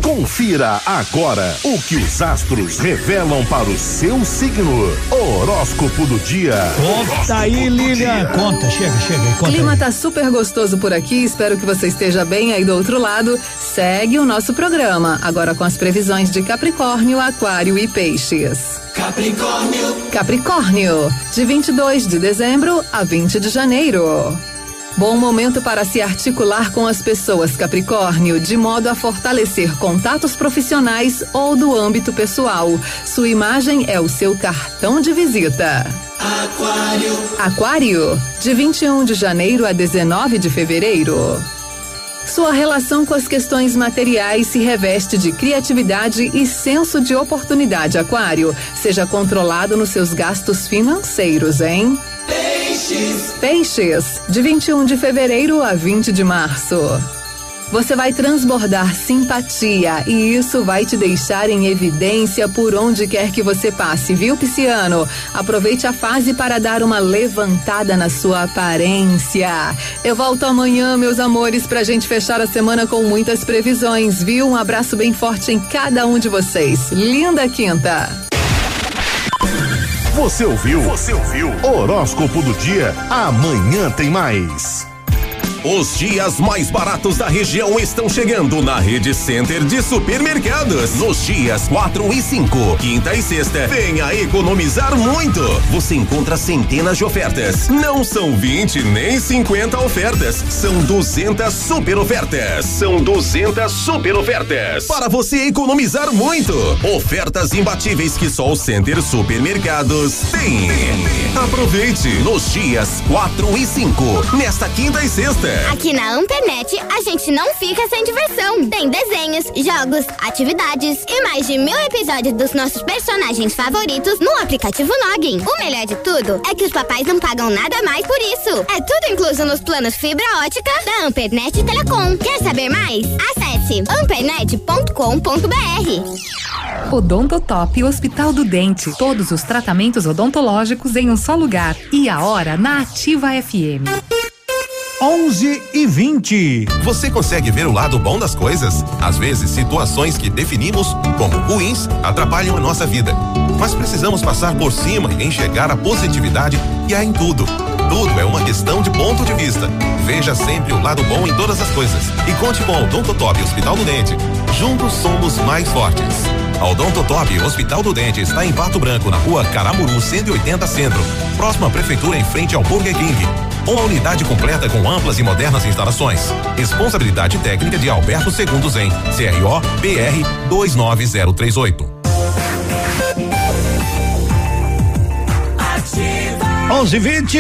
Confira agora o que os astros revelam para o seu signo. Horóscopo do dia. Conta aí, Lilian. Conta, chega, chega. O clima aí. tá super gostoso por aqui. Espero que você esteja bem aí do outro lado. Segue o nosso programa, agora com as previsões de Capricórnio, Aquário e Peixes. Capricórnio. Capricórnio, de 22 de dezembro a 20 de janeiro. Bom momento para se articular com as pessoas Capricórnio, de modo a fortalecer contatos profissionais ou do âmbito pessoal. Sua imagem é o seu cartão de visita. Aquário. Aquário, de 21 de janeiro a 19 de fevereiro. Sua relação com as questões materiais se reveste de criatividade e senso de oportunidade, Aquário. Seja controlado nos seus gastos financeiros, hein? Peixes. De 21 de fevereiro a 20 de março. Você vai transbordar simpatia e isso vai te deixar em evidência por onde quer que você passe, viu, Pisciano? Aproveite a fase para dar uma levantada na sua aparência. Eu volto amanhã, meus amores, pra gente fechar a semana com muitas previsões, viu? Um abraço bem forte em cada um de vocês. Linda quinta! Você ouviu? Você ouviu? Horóscopo do dia. Amanhã tem mais. Os dias mais baratos da região estão chegando na Rede Center de Supermercados. Nos dias 4 e 5, quinta e sexta, venha economizar muito. Você encontra centenas de ofertas. Não são 20 nem 50 ofertas, são 200 super ofertas. São 200 super ofertas para você economizar muito. Ofertas imbatíveis que só o Center Supermercados tem. Aproveite nos dias 4 e 5, nesta quinta e sexta. Aqui na Ampernet, a gente não fica sem diversão. Tem desenhos, jogos, atividades e mais de mil episódios dos nossos personagens favoritos no aplicativo Login. O melhor de tudo é que os papais não pagam nada mais por isso. É tudo incluso nos planos fibra ótica da Ampernet Telecom. Quer saber mais? Acesse ampernet.com.br. Odontotop Hospital do Dente. Todos os tratamentos odontológicos em um só lugar. E a hora na Ativa FM. 11 e 20. Você consegue ver o lado bom das coisas? Às vezes, situações que definimos como ruins atrapalham a nossa vida. Mas precisamos passar por cima e enxergar a positividade que há em tudo. Tudo é uma questão de ponto de vista. Veja sempre o lado bom em todas as coisas. E conte com o Odontotop Hospital do Dente. Juntos somos mais fortes. A Odontotop Hospital do Dente está em Pato Branco, na rua Caramuru 180 Centro. Próxima à prefeitura em frente ao Burger King. Uma unidade completa com amplas e modernas instalações. Responsabilidade técnica de Alberto Segundos em CRO BR 29038. 11 20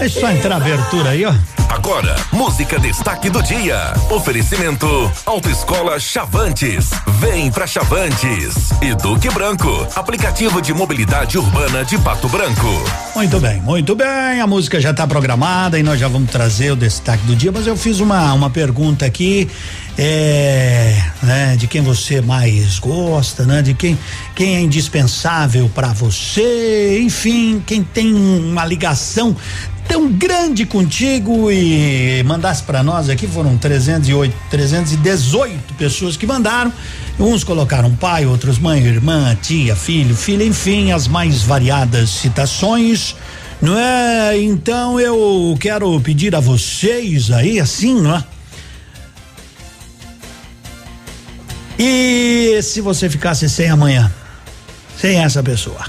Deixa eu só entrar a abertura aí, ó. Agora, música destaque do dia. Oferecimento Autoescola Chavantes. Vem pra Chavantes. E Duque Branco, aplicativo de mobilidade urbana de Pato Branco. Muito bem, muito bem. A música já está programada e nós já vamos trazer o destaque do dia, mas eu fiz uma uma pergunta aqui é, né, de quem você mais gosta, né, de quem quem é indispensável para você, enfim, quem tem uma ligação tão grande contigo e mandasse para nós aqui foram 308, 318 pessoas que mandaram. Uns colocaram pai, outros mãe, irmã, tia, filho, filha, enfim, as mais variadas citações. Não é? Então eu quero pedir a vocês aí, assim, não é? E se você ficasse sem amanhã? Sem essa pessoa?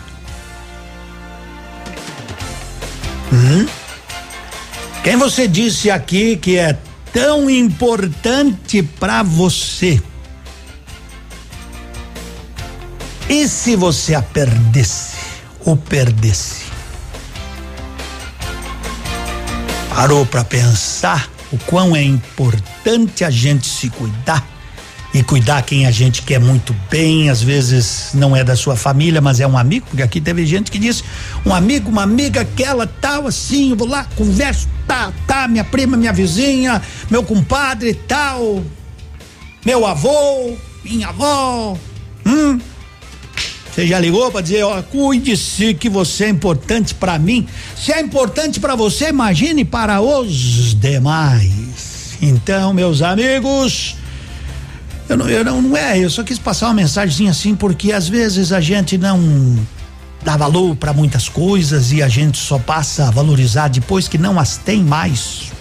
Hum? Quem você disse aqui que é tão importante para você? E se você a perdesse ou perdesse? Parou para pensar o quão é importante a gente se cuidar? E cuidar quem a gente quer muito bem, às vezes não é da sua família, mas é um amigo, porque aqui teve gente que disse, um amigo, uma amiga, aquela tal assim, eu vou lá, converso, tá, tá, minha prima, minha vizinha, meu compadre, tal, meu avô, minha avó, hum, você já ligou para dizer, ó, cuide-se que você é importante para mim. Se é importante para você, imagine para os demais. Então, meus amigos, eu não, eu não, não é, eu só quis passar uma mensagem assim, porque às vezes a gente não dá valor para muitas coisas e a gente só passa a valorizar depois que não as tem mais.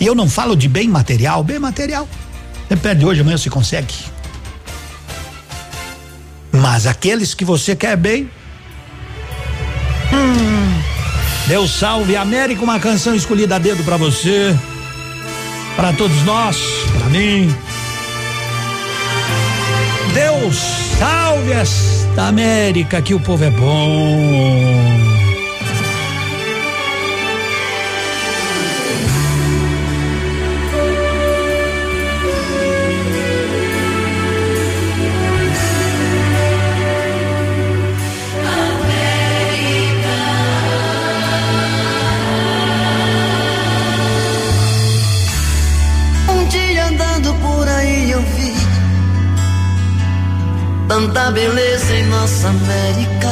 E eu não falo de bem material, bem material. Você perde hoje, amanhã se consegue. Mas aqueles que você quer bem. Hum, Deus salve América, uma canção escolhida a dedo para você, para todos nós, para mim. Deus salve esta América, que o povo é bom. Tanta beleza em nossa América.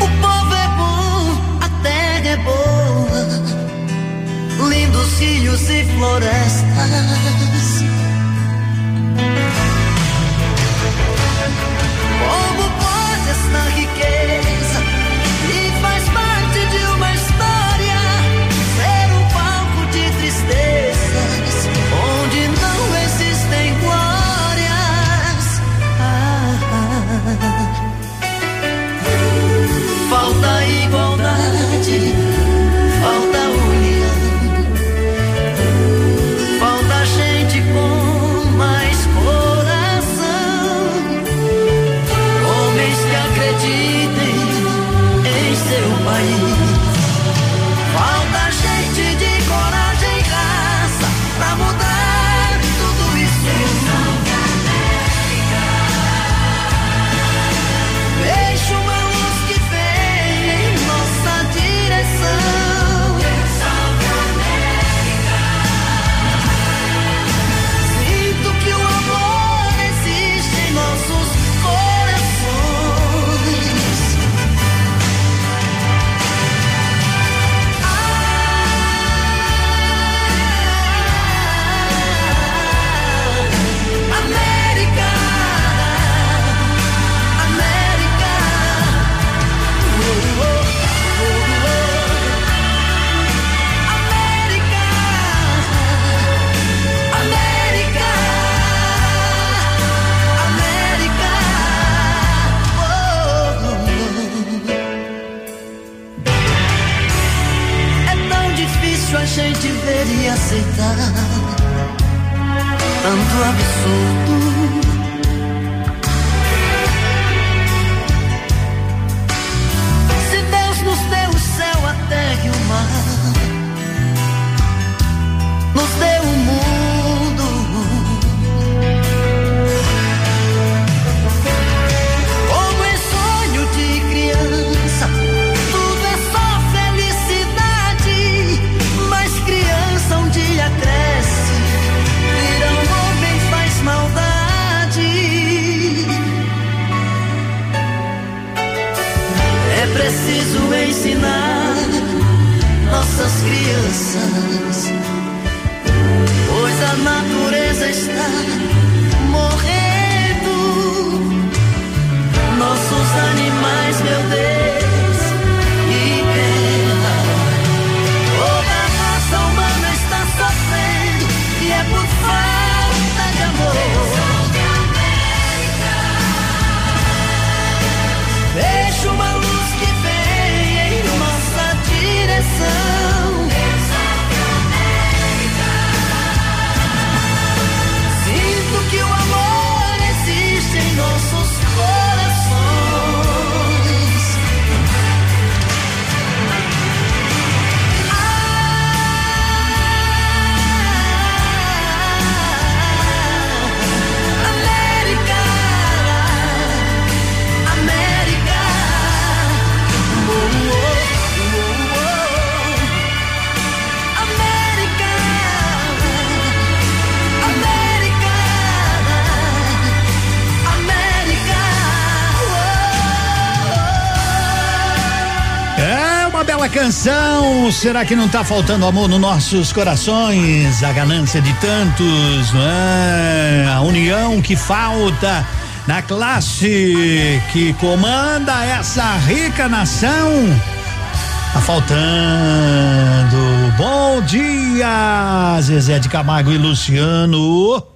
O povo é bom, a terra é boa, lindos rios e florestas. Falta igualdade, tanto absurdo. Crianças, pois a natureza está Será que não tá faltando amor nos nossos corações? A ganância de tantos, não é? A união que falta na classe que comanda essa rica nação. Tá faltando. Bom dia, Zezé de Camargo e Luciano.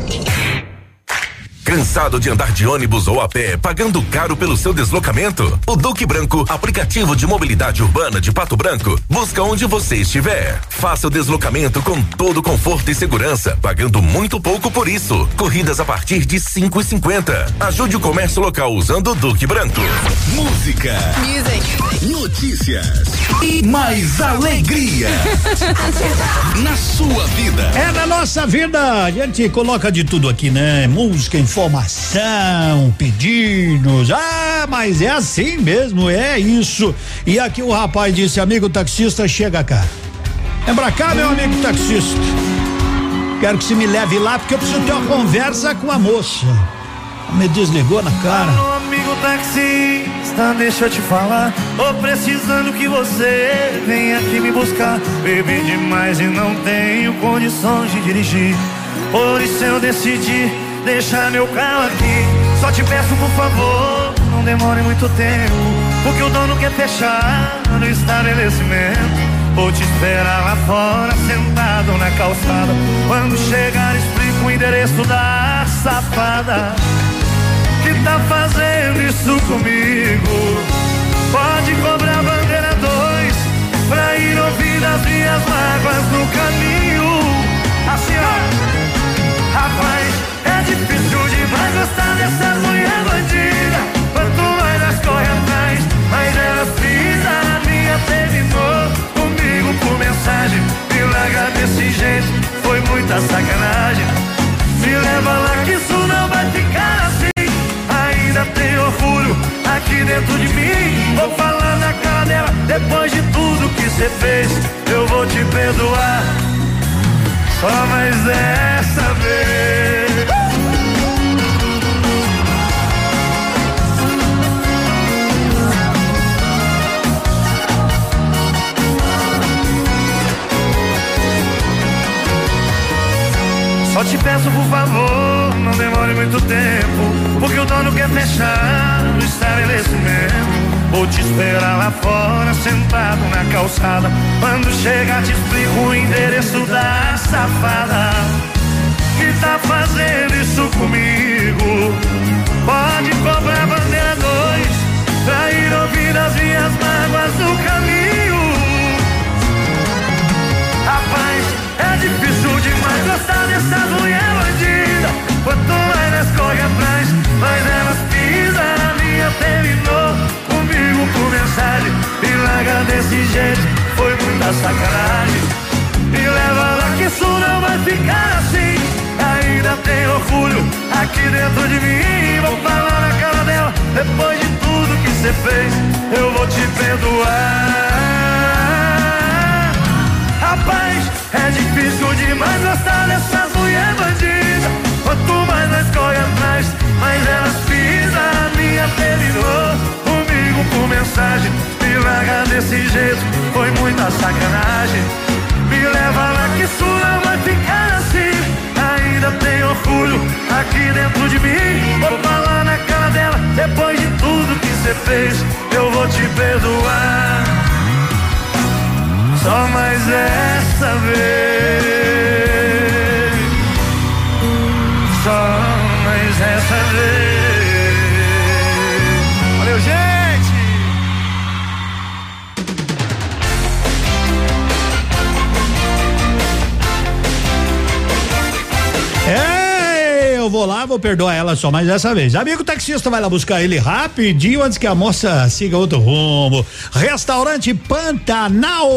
Cansado de andar de ônibus ou a pé, pagando caro pelo seu deslocamento? O Duque Branco, aplicativo de mobilidade urbana de Pato Branco, busca onde você estiver. Faça o deslocamento com todo conforto e segurança, pagando muito pouco por isso. Corridas a partir de cinco e cinquenta. Ajude o comércio local usando o Duque Branco. Música. Notícias. E mais alegria. Na sua vida. É na nossa vida, a gente coloca de tudo aqui, né? Música, informação, pedidos. Ah, mas é assim mesmo, é isso. E aqui o rapaz disse: amigo taxista, chega cá. É pra cá, meu amigo taxista. Quero que você me leve lá porque eu preciso ter uma conversa com a moça. Me desligou na cara. Alô, amigo taxista, deixa eu te falar. Tô precisando que você venha aqui me buscar. Bebi demais e não tenho condições de dirigir. Por isso eu decidi deixar meu carro aqui. Só te peço, por favor, não demore muito tempo. Porque o dono quer fechar no estabelecimento. Vou te esperar lá fora, sentado na calçada. Quando chegar, explico o endereço da safada que tá fazendo isso comigo. Pode cobrar bandeira dois pra ir ouvir as minhas mágoas no caminho. Assim, ó, difícil demais gostar dessas mulher bandida. Quanto mais elas correm atrás, mais elas pisam na minha. Terminou comigo por mensagem. Me larga desse jeito, foi muita sacanagem. Me leva lá que isso não vai ficar assim. Ainda tem orgulho aqui dentro de mim. Vou falar na cara dela, depois de tudo que você fez, eu vou te perdoar. Só mais dessa vez. Só te peço por favor, não demore muito tempo, porque o dono quer fechar o estabelecimento. Vou te esperar lá fora, sentado na calçada. Quando chegar, te explico o endereço da safada que tá fazendo isso comigo. Sacanagem. Me leva lá que isso não vai ficar assim. orgulho aqui dentro de mim. Vou falar na cara dela, depois de tudo que você fez, eu vou te perdoar. Rapaz, é difícil demais gostar dessas mulheres bandidas. Quanto mais nós corre atrás, mais elas pisam. A minha comigo por mensagem. Me larga desse jeito, foi muita sacanagem. Me leva lá que isso não vai ficar assim. Ainda tem orgulho aqui dentro de mim. Vou falar na cara dela, depois de tudo que você fez, eu vou te perdoar. Só mais essa vez. Só mais essa vez. Vou perdoar ela só mais dessa vez. Amigo taxista vai lá buscar ele rapidinho antes que a moça siga outro rumo. Restaurante Pantanal,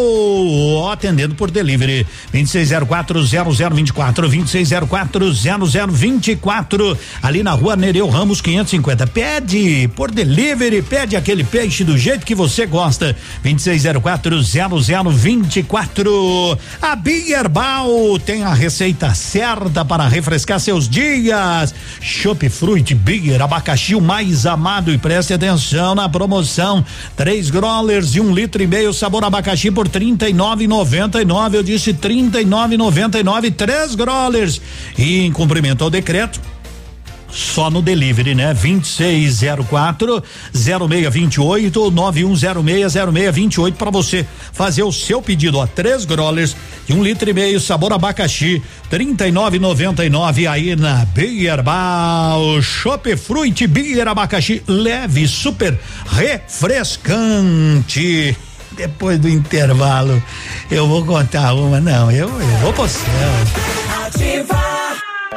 atendendo por delivery. 26040024, 26040024, ali na rua Nereu Ramos 550. Pede por delivery, pede aquele peixe do jeito que você gosta. 26040024. A Bierbal tem a receita certa para refrescar seus dias. Chopp Fruit Beer, abacaxi o mais amado e preste atenção na promoção. Três growlers e um litro e meio sabor abacaxi por trinta e nove noventa e nove. Eu disse trinta e nove noventa e nove, três growlers. E em cumprimento ao decreto, só no delivery, né? 2604 0628 ou 9106 0628 para você fazer o seu pedido, ó, três growlers de um litro e meio, sabor abacaxi, 39,99 aí na Beerbal. Chopp Fruit Beer abacaxi leve, super refrescante. Depois do intervalo, eu vou contar uma, não, eu, eu vou pro céu.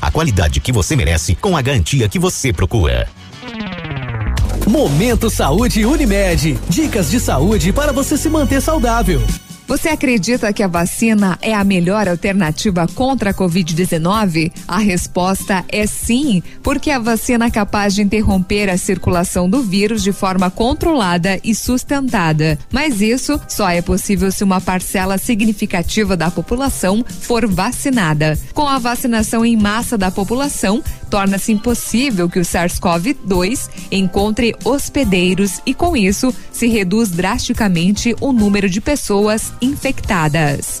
a qualidade que você merece com a garantia que você procura. Momento Saúde Unimed. Dicas de saúde para você se manter saudável. Você acredita que a vacina é a melhor alternativa contra a Covid-19? A resposta é sim, porque a vacina é capaz de interromper a circulação do vírus de forma controlada e sustentada. Mas isso só é possível se uma parcela significativa da população for vacinada. Com a vacinação em massa da população, torna-se impossível que o SARS-CoV-2 encontre hospedeiros e, com isso, se reduz drasticamente o número de pessoas infectadas.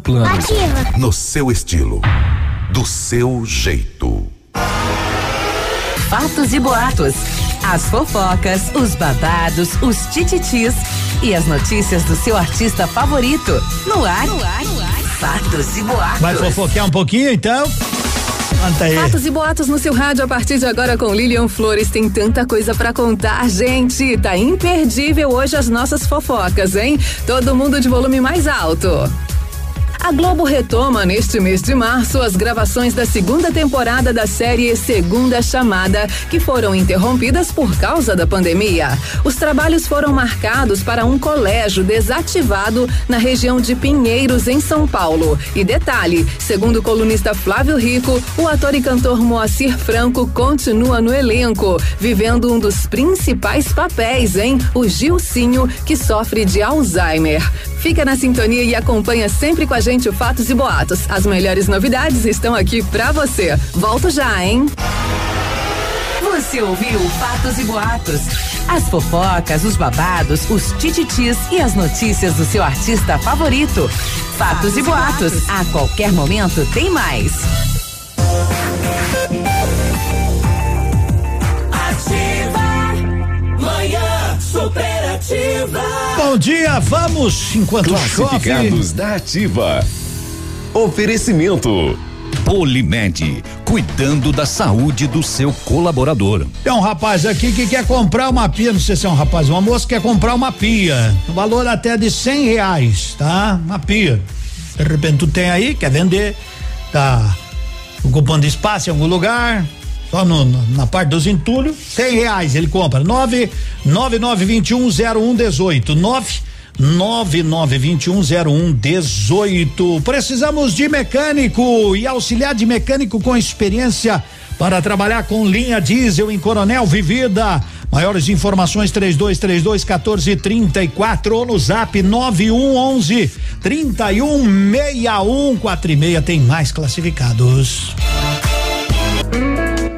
plano. No seu estilo, do seu jeito. Fatos e boatos. As fofocas, os babados, os tititis e as notícias do seu artista favorito. No ar, no ar, no ar. Fatos e boatos. Vai fofoquear um pouquinho então? Fatos e boatos no seu rádio a partir de agora com Lilian Flores. Tem tanta coisa pra contar, gente. Tá imperdível hoje as nossas fofocas, hein? Todo mundo de volume mais alto. A Globo retoma neste mês de março as gravações da segunda temporada da série Segunda Chamada, que foram interrompidas por causa da pandemia. Os trabalhos foram marcados para um colégio desativado na região de Pinheiros, em São Paulo. E detalhe: segundo o colunista Flávio Rico, o ator e cantor Moacir Franco continua no elenco, vivendo um dos principais papéis, hein? O Gilcinho, que sofre de Alzheimer. Fica na sintonia e acompanha sempre com a gente o Fatos e Boatos. As melhores novidades estão aqui pra você. Volto já, hein? Você ouviu Fatos e Boatos. As fofocas, os babados, os tititis e as notícias do seu artista favorito. Fatos e Boatos. A qualquer momento tem mais. Superativa. Bom dia, vamos enquanto Classificados chove. da Ativa. Oferecimento. Polimed, cuidando da saúde do seu colaborador. Tem um rapaz aqui que quer comprar uma pia, não sei se é um rapaz ou uma moça, quer comprar uma pia. O valor até de cem reais, tá? Uma pia. De repente tu tem aí, quer vender, tá ocupando espaço em algum lugar, só no, na parte dos entulhos, cem reais ele compra. Nove, nove, nove, vinte um, zero, um, dezoito. Nove, 99210118. Precisamos de mecânico e auxiliar de mecânico com experiência para trabalhar com linha diesel em Coronel Vivida. Maiores informações 3232 1434 ou no zap 9111 316146 tem mais classificados.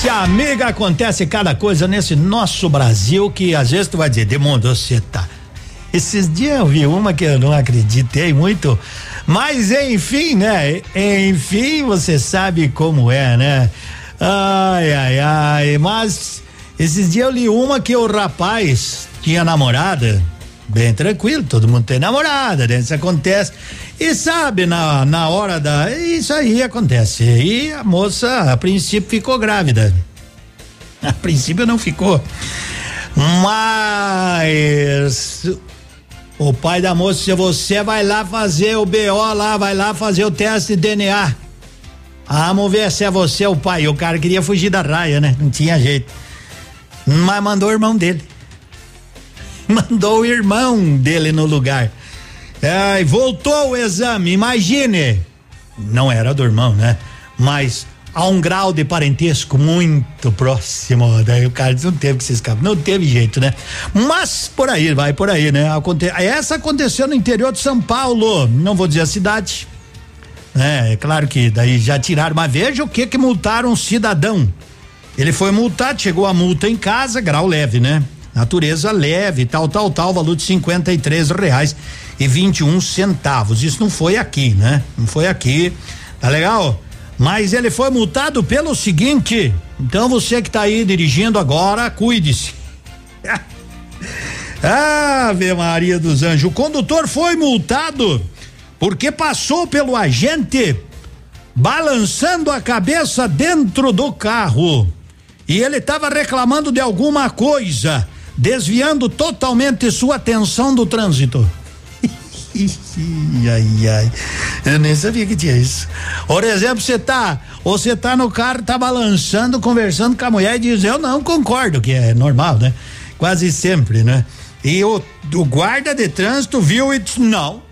Gente amiga, acontece cada coisa nesse nosso Brasil que às vezes tu vai dizer, Demundo, você tá. Esses dias eu vi uma que eu não acreditei muito, mas enfim, né? Enfim, você sabe como é, né? Ai, ai, ai, mas esses dias eu li uma que o rapaz tinha namorada, bem tranquilo, todo mundo tem namorada, né? Isso acontece. E sabe, na, na hora da. Isso aí acontece. E a moça, a princípio, ficou grávida. A princípio não ficou. Mas o pai da moça disse: você vai lá fazer o BO lá, vai lá fazer o teste de DNA. Vamos ver se é você o pai. O cara queria fugir da raia, né? Não tinha jeito. Mas mandou o irmão dele. Mandou o irmão dele no lugar. Ai, voltou o exame, imagine. Não era do irmão, né? Mas a um grau de parentesco muito próximo. Daí o cara não teve que se escapar, não teve jeito, né? Mas por aí, vai por aí, né? Aconte essa aconteceu no interior de São Paulo, não vou dizer a cidade. É, é claro que daí já tiraram, mas veja o que que multaram um cidadão. Ele foi multado, chegou a multa em casa, grau leve, né? Natureza leve, tal, tal, tal, valor de cinquenta e três reais e vinte e um centavos. Isso não foi aqui, né? Não foi aqui, tá legal? Mas ele foi multado pelo seguinte, então você que tá aí dirigindo agora, cuide-se. Ave Maria dos Anjos, o condutor foi multado porque passou pelo agente balançando a cabeça dentro do carro. E ele estava reclamando de alguma coisa, desviando totalmente sua atenção do trânsito. Ai, ai. Eu nem sabia que tinha isso. Por exemplo, você tá, você tá no carro, tá balançando, conversando com a mulher e diz: Eu não concordo, que é normal, né? Quase sempre, né? E o, o guarda de trânsito viu e disse: Não.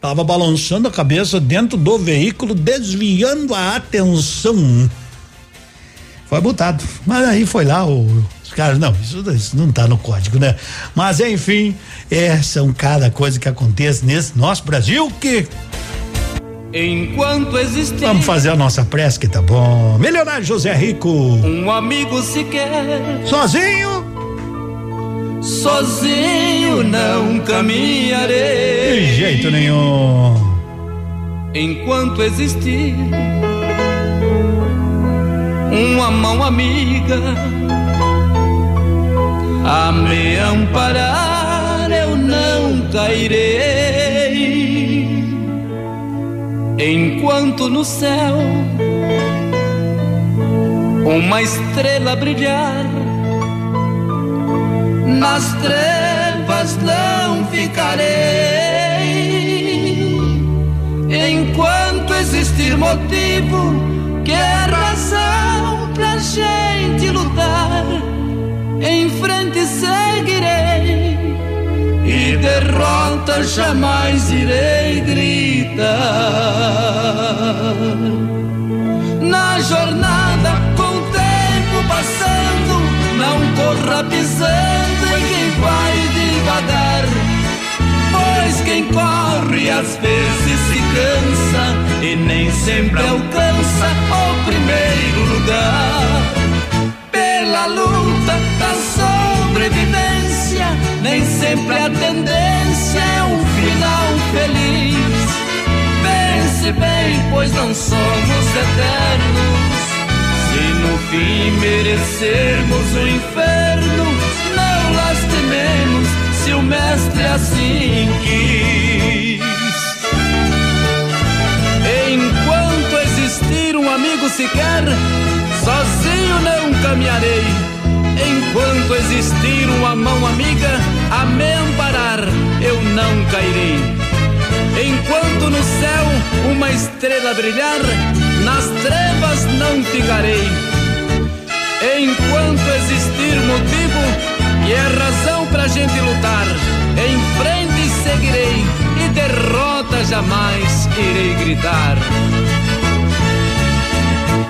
Tava balançando a cabeça dentro do veículo, desviando a atenção. Foi multado. Mas aí foi lá o, os caras, não, isso, isso não tá no código, né? Mas enfim, é, são cada coisa que acontece nesse nosso Brasil que Enquanto existir Vamos fazer a nossa prece que tá bom. Milionário José Rico. um amigo sequer, Sozinho? sozinho não caminharei. De jeito nenhum. Enquanto existir uma mão amiga a me amparar, eu não cairei. Enquanto no céu uma estrela brilhar, nas trevas não ficarei. Enquanto existir motivo, que é razão pra gente lutar, em frente seguirei. E derrota jamais irei gritar. Na jornada, com o tempo passando, não corra pisando em quem vai devagar. Pois quem corre às vezes se cansa e nem sempre alcança o primeiro lugar. Pela luta da sobrevivência, nem sempre a tendência é um final feliz. Pense bem, pois não somos eternos. Se no fim merecermos o inferno, não lastimemos se o mestre assim quis. Existir um amigo sequer, sozinho não caminharei. Enquanto existir uma mão amiga a me amparar, eu não cairei. Enquanto no céu uma estrela brilhar, nas trevas não ficarei. Enquanto existir motivo e é razão pra gente lutar, em frente seguirei e derrota jamais irei gritar.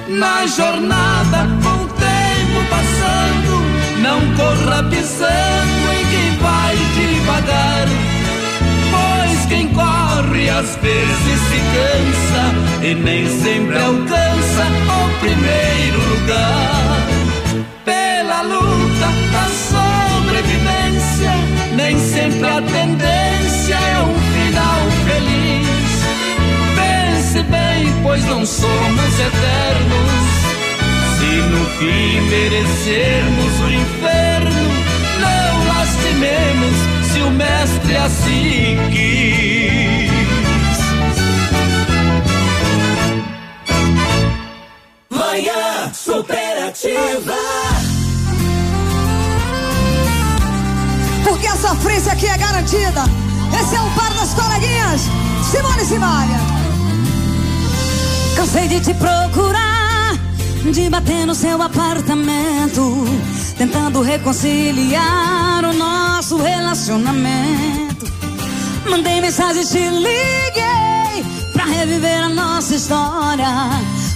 Na jornada, com o tempo passando, não corra pisando em quem vai devagar. Pois quem corre às vezes se cansa e nem sempre alcança o primeiro lugar. Pela luta da sobrevivência, nem sempre a tendência é um final. Bem, pois não somos eternos. Se no fim merecermos o inferno, não lastimemos se o mestre assim quis. Manhã superativa. Porque a sofrência aqui é garantida. Esse é o par das coleguinhas. Simone Simaria. Cansei de te procurar, de bater no seu apartamento, tentando reconciliar o nosso relacionamento. Mandei mensagem, te liguei pra reviver a nossa história.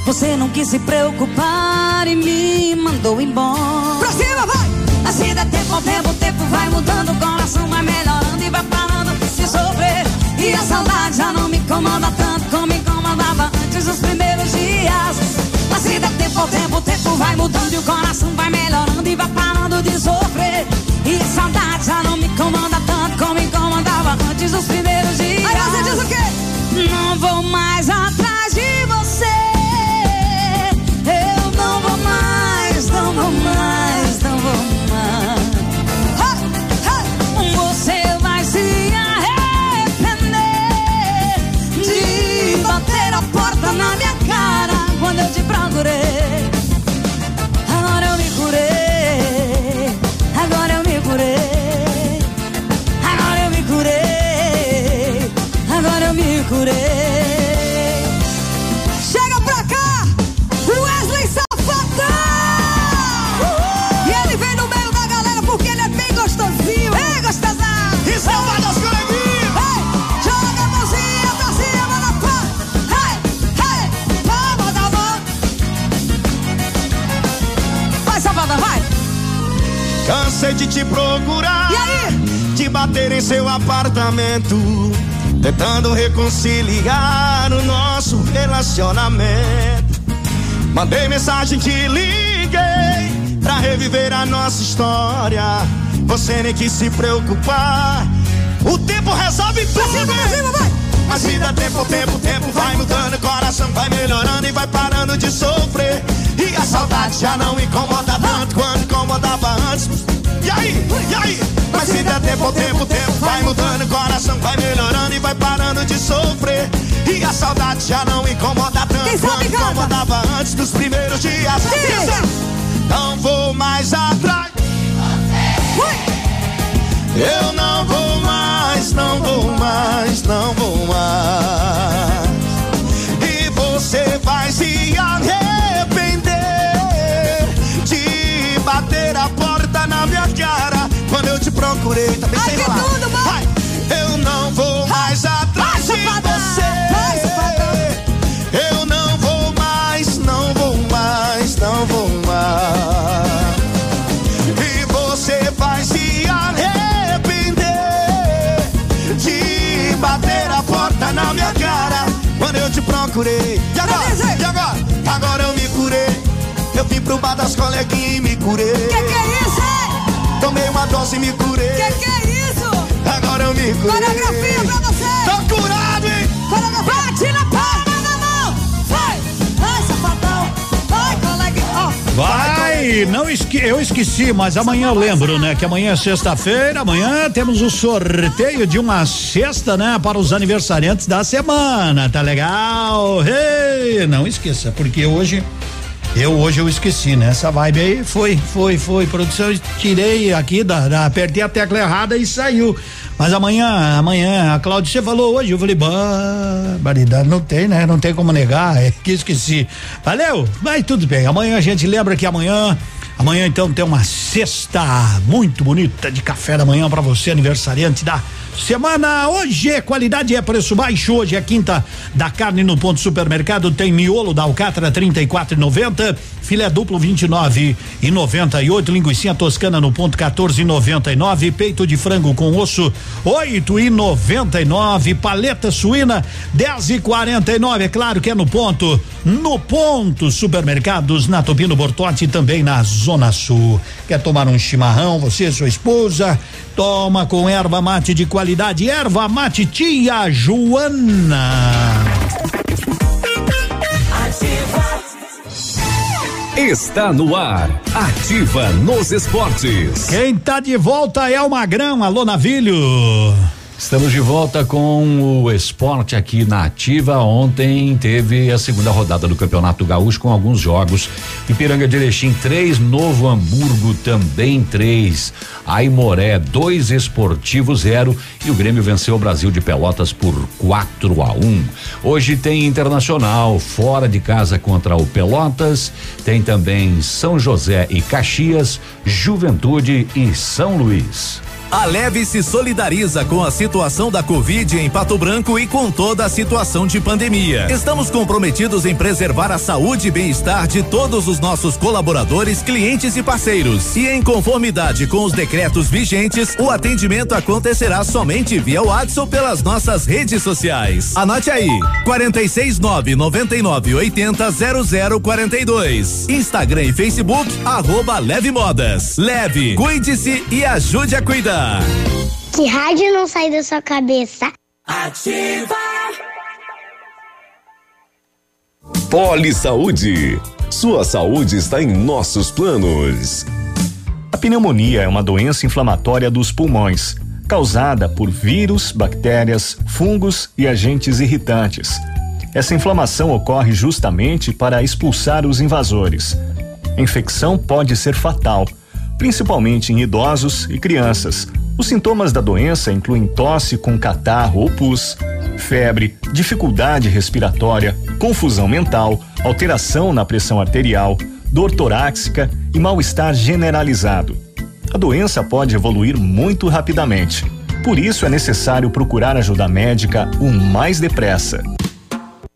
Você não quis se preocupar e me mandou embora. Pra cima, vai! Assim dá tempo ao tempo, o tempo vai mudando, o coração vai melhorando e vai parando de se sofrer. E a saudade já não me incomoda tanto como antes dos primeiros dias. Assim dá tempo ao tempo, o tempo vai mudando e o coração vai melhorando e vai parando de sofrer. E a saudade já não me incomoda tanto como me incomodava antes dos primeiros dias. Aí você diz o quê? Não vou mais atrás De te procurar. E aí? De bater em seu apartamento. Tentando reconciliar o nosso relacionamento. Mandei mensagem, te liguei. Pra reviver a nossa história. Você nem quis se preocupar. O tempo resolve tudo. Pra cima, pra cima, vai! Mas se dá tempo, tempo, tempo vai mudando, o coração vai melhorando e vai parando de sofrer. E a saudade já não incomoda tanto quanto incomodava antes. E aí, e aí? Mas se dá tempo, tempo, tempo vai mudando, o coração vai melhorando e vai parando de sofrer. E a saudade já não incomoda tanto quanto incomodava antes dos primeiros dias. Atenção! Não vou mais atrás. Eu não vou mais, não vou mais, não vou mais. E você vai se arrepender procurei. Bem sem lá. Vai. Eu não vou mais atrás de você. Eu não vou mais, não vou mais, não vou mais. E você vai se arrepender de bater a porta na minha cara quando eu te procurei. E agora? E agora? Agora eu me curei. Eu vim pro bar das coleguinhas e me curei. Que que é isso? Tomei uma dose e me curei. Que que é isso? Agora eu me curei. Coreografia pra você. Tô curado, hein? Coreografia. Bate na palma da mão. Vai. Vai, safadão. Vai, coleguinha. Ó. Vai, não esque, eu esqueci, mas amanhã eu lembro, né? Que amanhã é sexta-feira, amanhã temos o sorteio de uma cesta, né? Para os aniversariantes da semana, tá legal? Hey, não esqueça, porque hoje eu hoje eu esqueci, né? Essa vibe aí foi, foi, foi. Produção, tirei aqui, da, da- apertei a tecla errada e saiu. Mas amanhã, amanhã, a Cláudia, você falou hoje, eu falei, barbaridade, não tem, né? Não tem como negar, é que esqueci. Valeu, mas tudo bem. Amanhã a gente lembra que amanhã, amanhã então tem uma cesta muito bonita de café da manhã pra você, aniversariante da semana. Hoje qualidade é preço baixo. Hoje é quinta da carne no ponto supermercado. Tem miolo da alcatra 34,90, filé duplo 29 e 98, linguiça toscana no ponto 14,99, peito de frango com osso 8 e 99, paleta suína 10 e 49. É claro que é no ponto, no ponto supermercados na Topino Bortote e também na Zona Sul. Quer tomar um chimarrão? Você e sua esposa? Toma com erva mate de qualidade, erva mate tia Joana. Está no ar. Ativa nos esportes. Quem tá de volta é o Magrão, alô Navilho. Estamos de volta com o esporte aqui na Ativa. Ontem teve a segunda rodada do Campeonato Gaúcho com alguns jogos. Ipiranga de Erechim 3, Novo Hamburgo também 3. Aimoré 2, Esportivo 0 e o Grêmio venceu o Brasil de Pelotas por 4 a 1. Hoje tem Internacional fora de casa contra o Pelotas. Tem também São José e Caxias, Juventude e São Luís. A Leve se solidariza com a situação da Covid em Pato Branco e com toda a situação de pandemia. Estamos comprometidos em preservar a saúde e bem-estar de todos os nossos colaboradores, clientes e parceiros. E em conformidade com os decretos vigentes, o atendimento acontecerá somente via WhatsApp pelas nossas redes sociais. Anote aí: 469 99 80 0042. Instagram e Facebook, arroba Leve Modas. Leve, cuide-se e ajude a cuidar. Que rádio não sai da sua cabeça? Ativa. Poli Saúde. Sua saúde está em nossos planos. A pneumonia é uma doença inflamatória dos pulmões, causada por vírus, bactérias, fungos e agentes irritantes. Essa inflamação ocorre justamente para expulsar os invasores. A infecção pode ser fatal, principalmente em idosos e crianças. Os sintomas da doença incluem tosse com catarro ou pus, febre, dificuldade respiratória, confusão mental, alteração na pressão arterial, dor torácica e mal-estar generalizado. A doença pode evoluir muito rapidamente. Por isso é necessário procurar ajuda médica o mais depressa.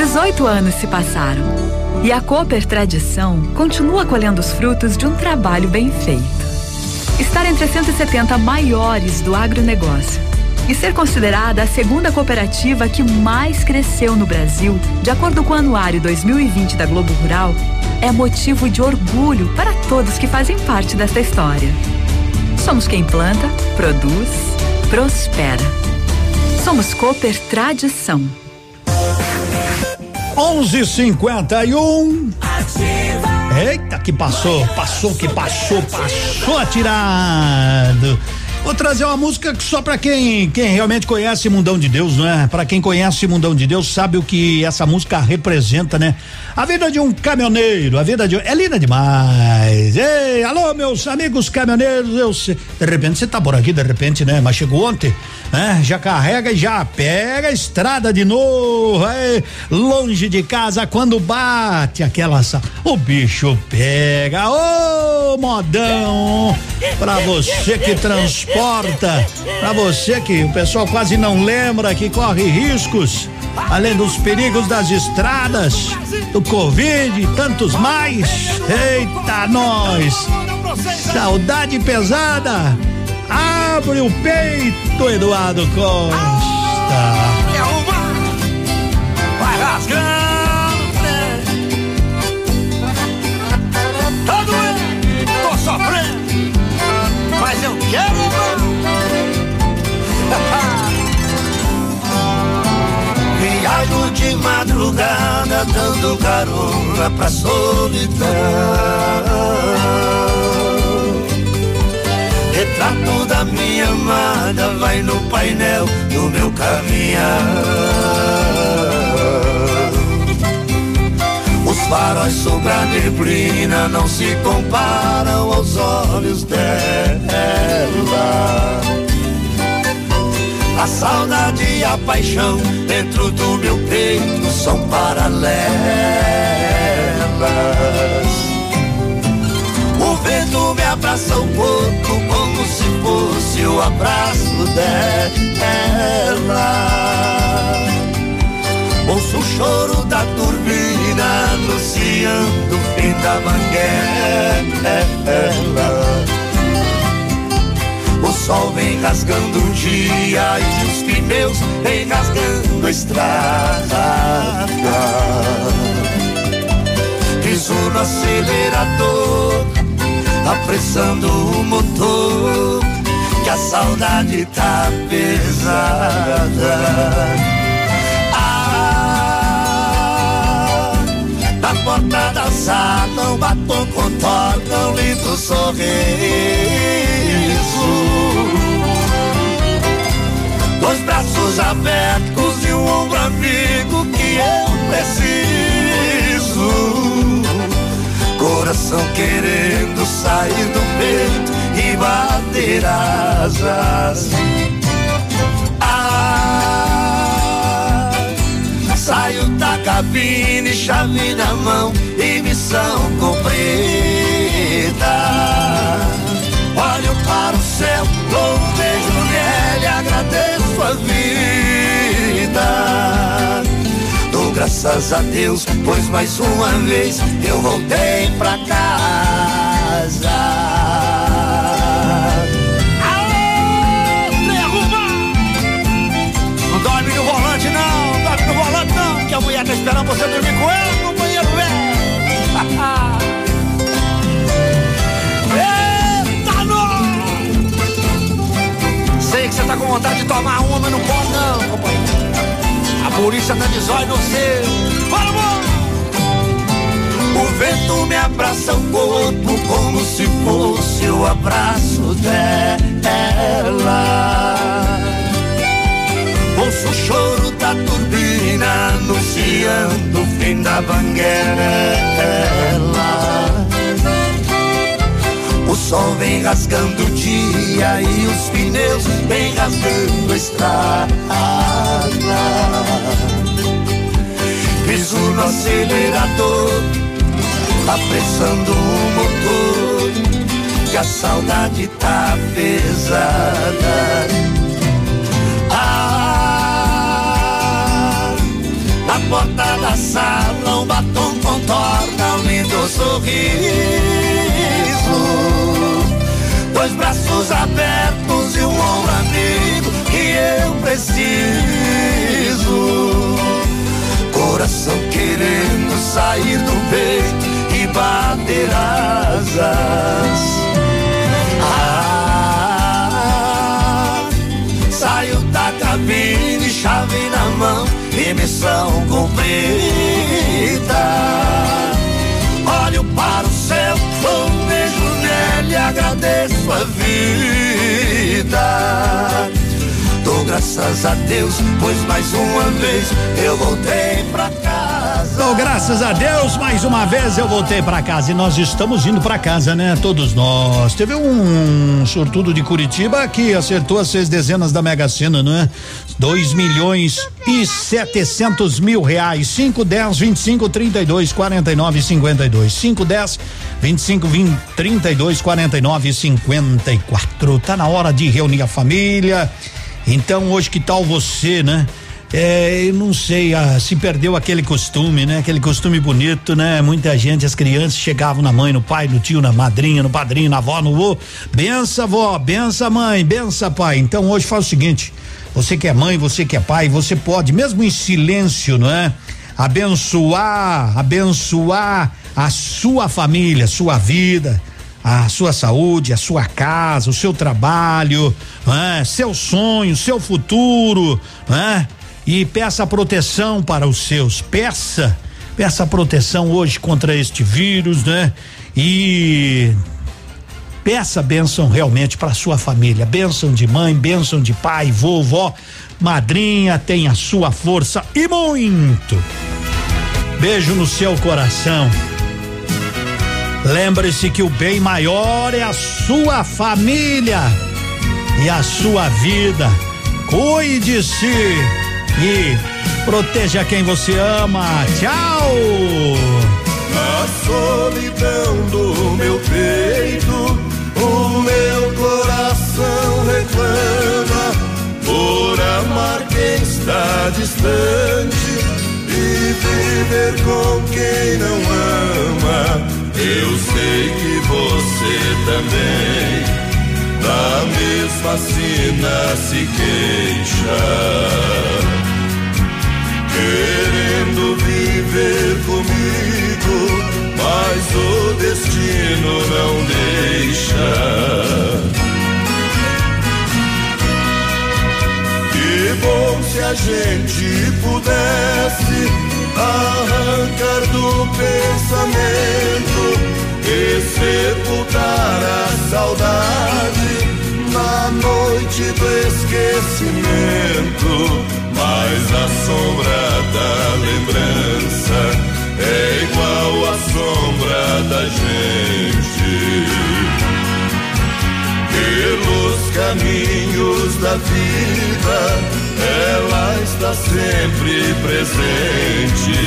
18 anos se passaram e a Cooper Tradição continua colhendo os frutos de um trabalho bem feito. Estar entre as 170 maiores do agronegócio e ser considerada a segunda cooperativa que mais cresceu no Brasil, de acordo com o Anuário 2020 da Globo Rural, é motivo de orgulho para todos que fazem parte desta história. Somos quem planta, produz, prospera. Somos Cooper Tradição. 11:51. Eita, que passou, passou, que passou, passou atirado. Vou trazer uma música que só para quem quem realmente conhece Mundão de Deus, não é? Para quem conhece Mundão de Deus sabe o que essa música representa, né? A vida de um caminhoneiro, a vida de é linda demais. Ei, alô meus amigos caminhoneiros, eu de repente você tá por aqui, de repente, né? Mas chegou ontem, né? Já carrega e já pega a estrada de novo, aí, longe de casa quando bate aquela o bicho pega, ô modão, pra você que transporta, pra você que o pessoal quase não lembra que corre riscos, além dos perigos das estradas, do Covid e tantos mais. Eita, nós! Saudade pesada! Abre o peito, Eduardo Costa! Doendo, tô sofrendo, mas eu quero De madrugada dando carona pra solidão Retrato da minha amada vai no painel do meu caminhão. Os faróis sobre a neblina não se comparam aos olhos dela. A saudade e a paixão dentro do meu peito são paralelas. O vento me abraça o corpo como se fosse o abraço dela. Ouço o choro da turbina anunciando o fim da manguela. Sol vem rasgando o dia e os pneus vem rasgando a estrada piso no acelerador, apressando o motor, que a saudade tá pesada. Ah, na porta da sala, um batom contorna um lindo sorriso. Dois braços abertos e um ombro amigo que eu preciso. Coração querendo sair do peito e bater asas. Ah, saio da cabine, chave na mão e missão cumprida. Olho para o céu, dou um beijo nele, agradeço a vida. Dou graças a Deus, pois mais uma vez eu voltei pra casa. Não dorme no volante não dorme no volante não, que a mulher tá esperando você dormir com ela tá com vontade de tomar uma, mas não pode não, companheiro. A polícia tá de zóio no seu. O vento me abraça o corpo como se fosse o abraço dela. Ouço o choro da turbina anunciando o fim da banguela. O sol vem rasgando o dia e os pneus vem rasgando a estrada. Piso no acelerador, apressando o motor, que a saudade tá pesada. Ah, na porta da sala um batom contorna um lindo sorriso. Dois braços abertos e um ombro amigo que eu preciso. Coração querendo sair do peito e bater asas. Ah, saiu da cabine, chave na mão e missão cumprida. Olho para agradeço a vida. Dou graças a Deus, pois mais uma vez eu voltei pra casa. Então, graças a Deus, mais uma vez eu voltei pra casa e nós estamos indo pra casa, né? Todos nós. Teve um sortudo de Curitiba que acertou as seis dezenas da Mega Sena, não é? Dois milhões e setecentos mil reais. Cinco, dez, vinte e cinco, trinta e dois, quarenta e nove, cinquenta e dois. Cinco, dez, vinte e cinco, vinte, trinta e dois, quarenta e nove, cinquenta e quatro. Tá na hora de reunir a família. Então, hoje que tal você, né? É, eu não sei, ah, se perdeu aquele costume, né? Aquele costume bonito, né? Muita gente, as crianças chegavam na mãe, no pai, no tio, na madrinha, no padrinho, na avó, no vô. Bença, vó, bença, mãe, bença, pai. Então hoje faz o seguinte: você que é mãe, você que é pai, você pode, mesmo em silêncio, não é? Abençoar, abençoar a sua família, sua vida a sua saúde, a sua casa, o seu trabalho, é? seu sonho, seu futuro, é? E peça proteção para os seus. Peça, peça proteção hoje contra este vírus, né? E peça bênção realmente para sua família, bênção de mãe, bênção de pai, vovó, madrinha, tenha sua força e muito. Beijo no seu coração. Lembre-se que o bem maior é a sua família e a sua vida. Cuide-se e proteja quem você ama. Tchau! A solidão do meu peito, o meu coração reclama por amar quem está distante e viver com quem não ama. Eu sei que você também da mesma sina se queixa querendo viver comigo, mas o destino não deixa. Que bom se a gente pudesse arrancar do pensamento e sepultar a saudade na noite do esquecimento mas a sombra da lembrança é igual à sombra da gente. Pelos caminhos da vida, ela está sempre presente.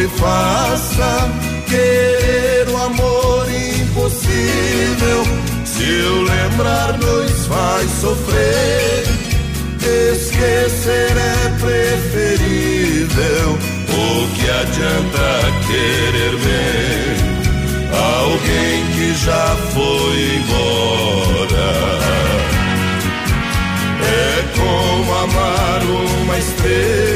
Me faça querer o amor impossível. Se eu lembrar, nos faz sofrer. Esquecer é preferível. O que adianta querer bem alguém que já foi embora? É como amar uma estrela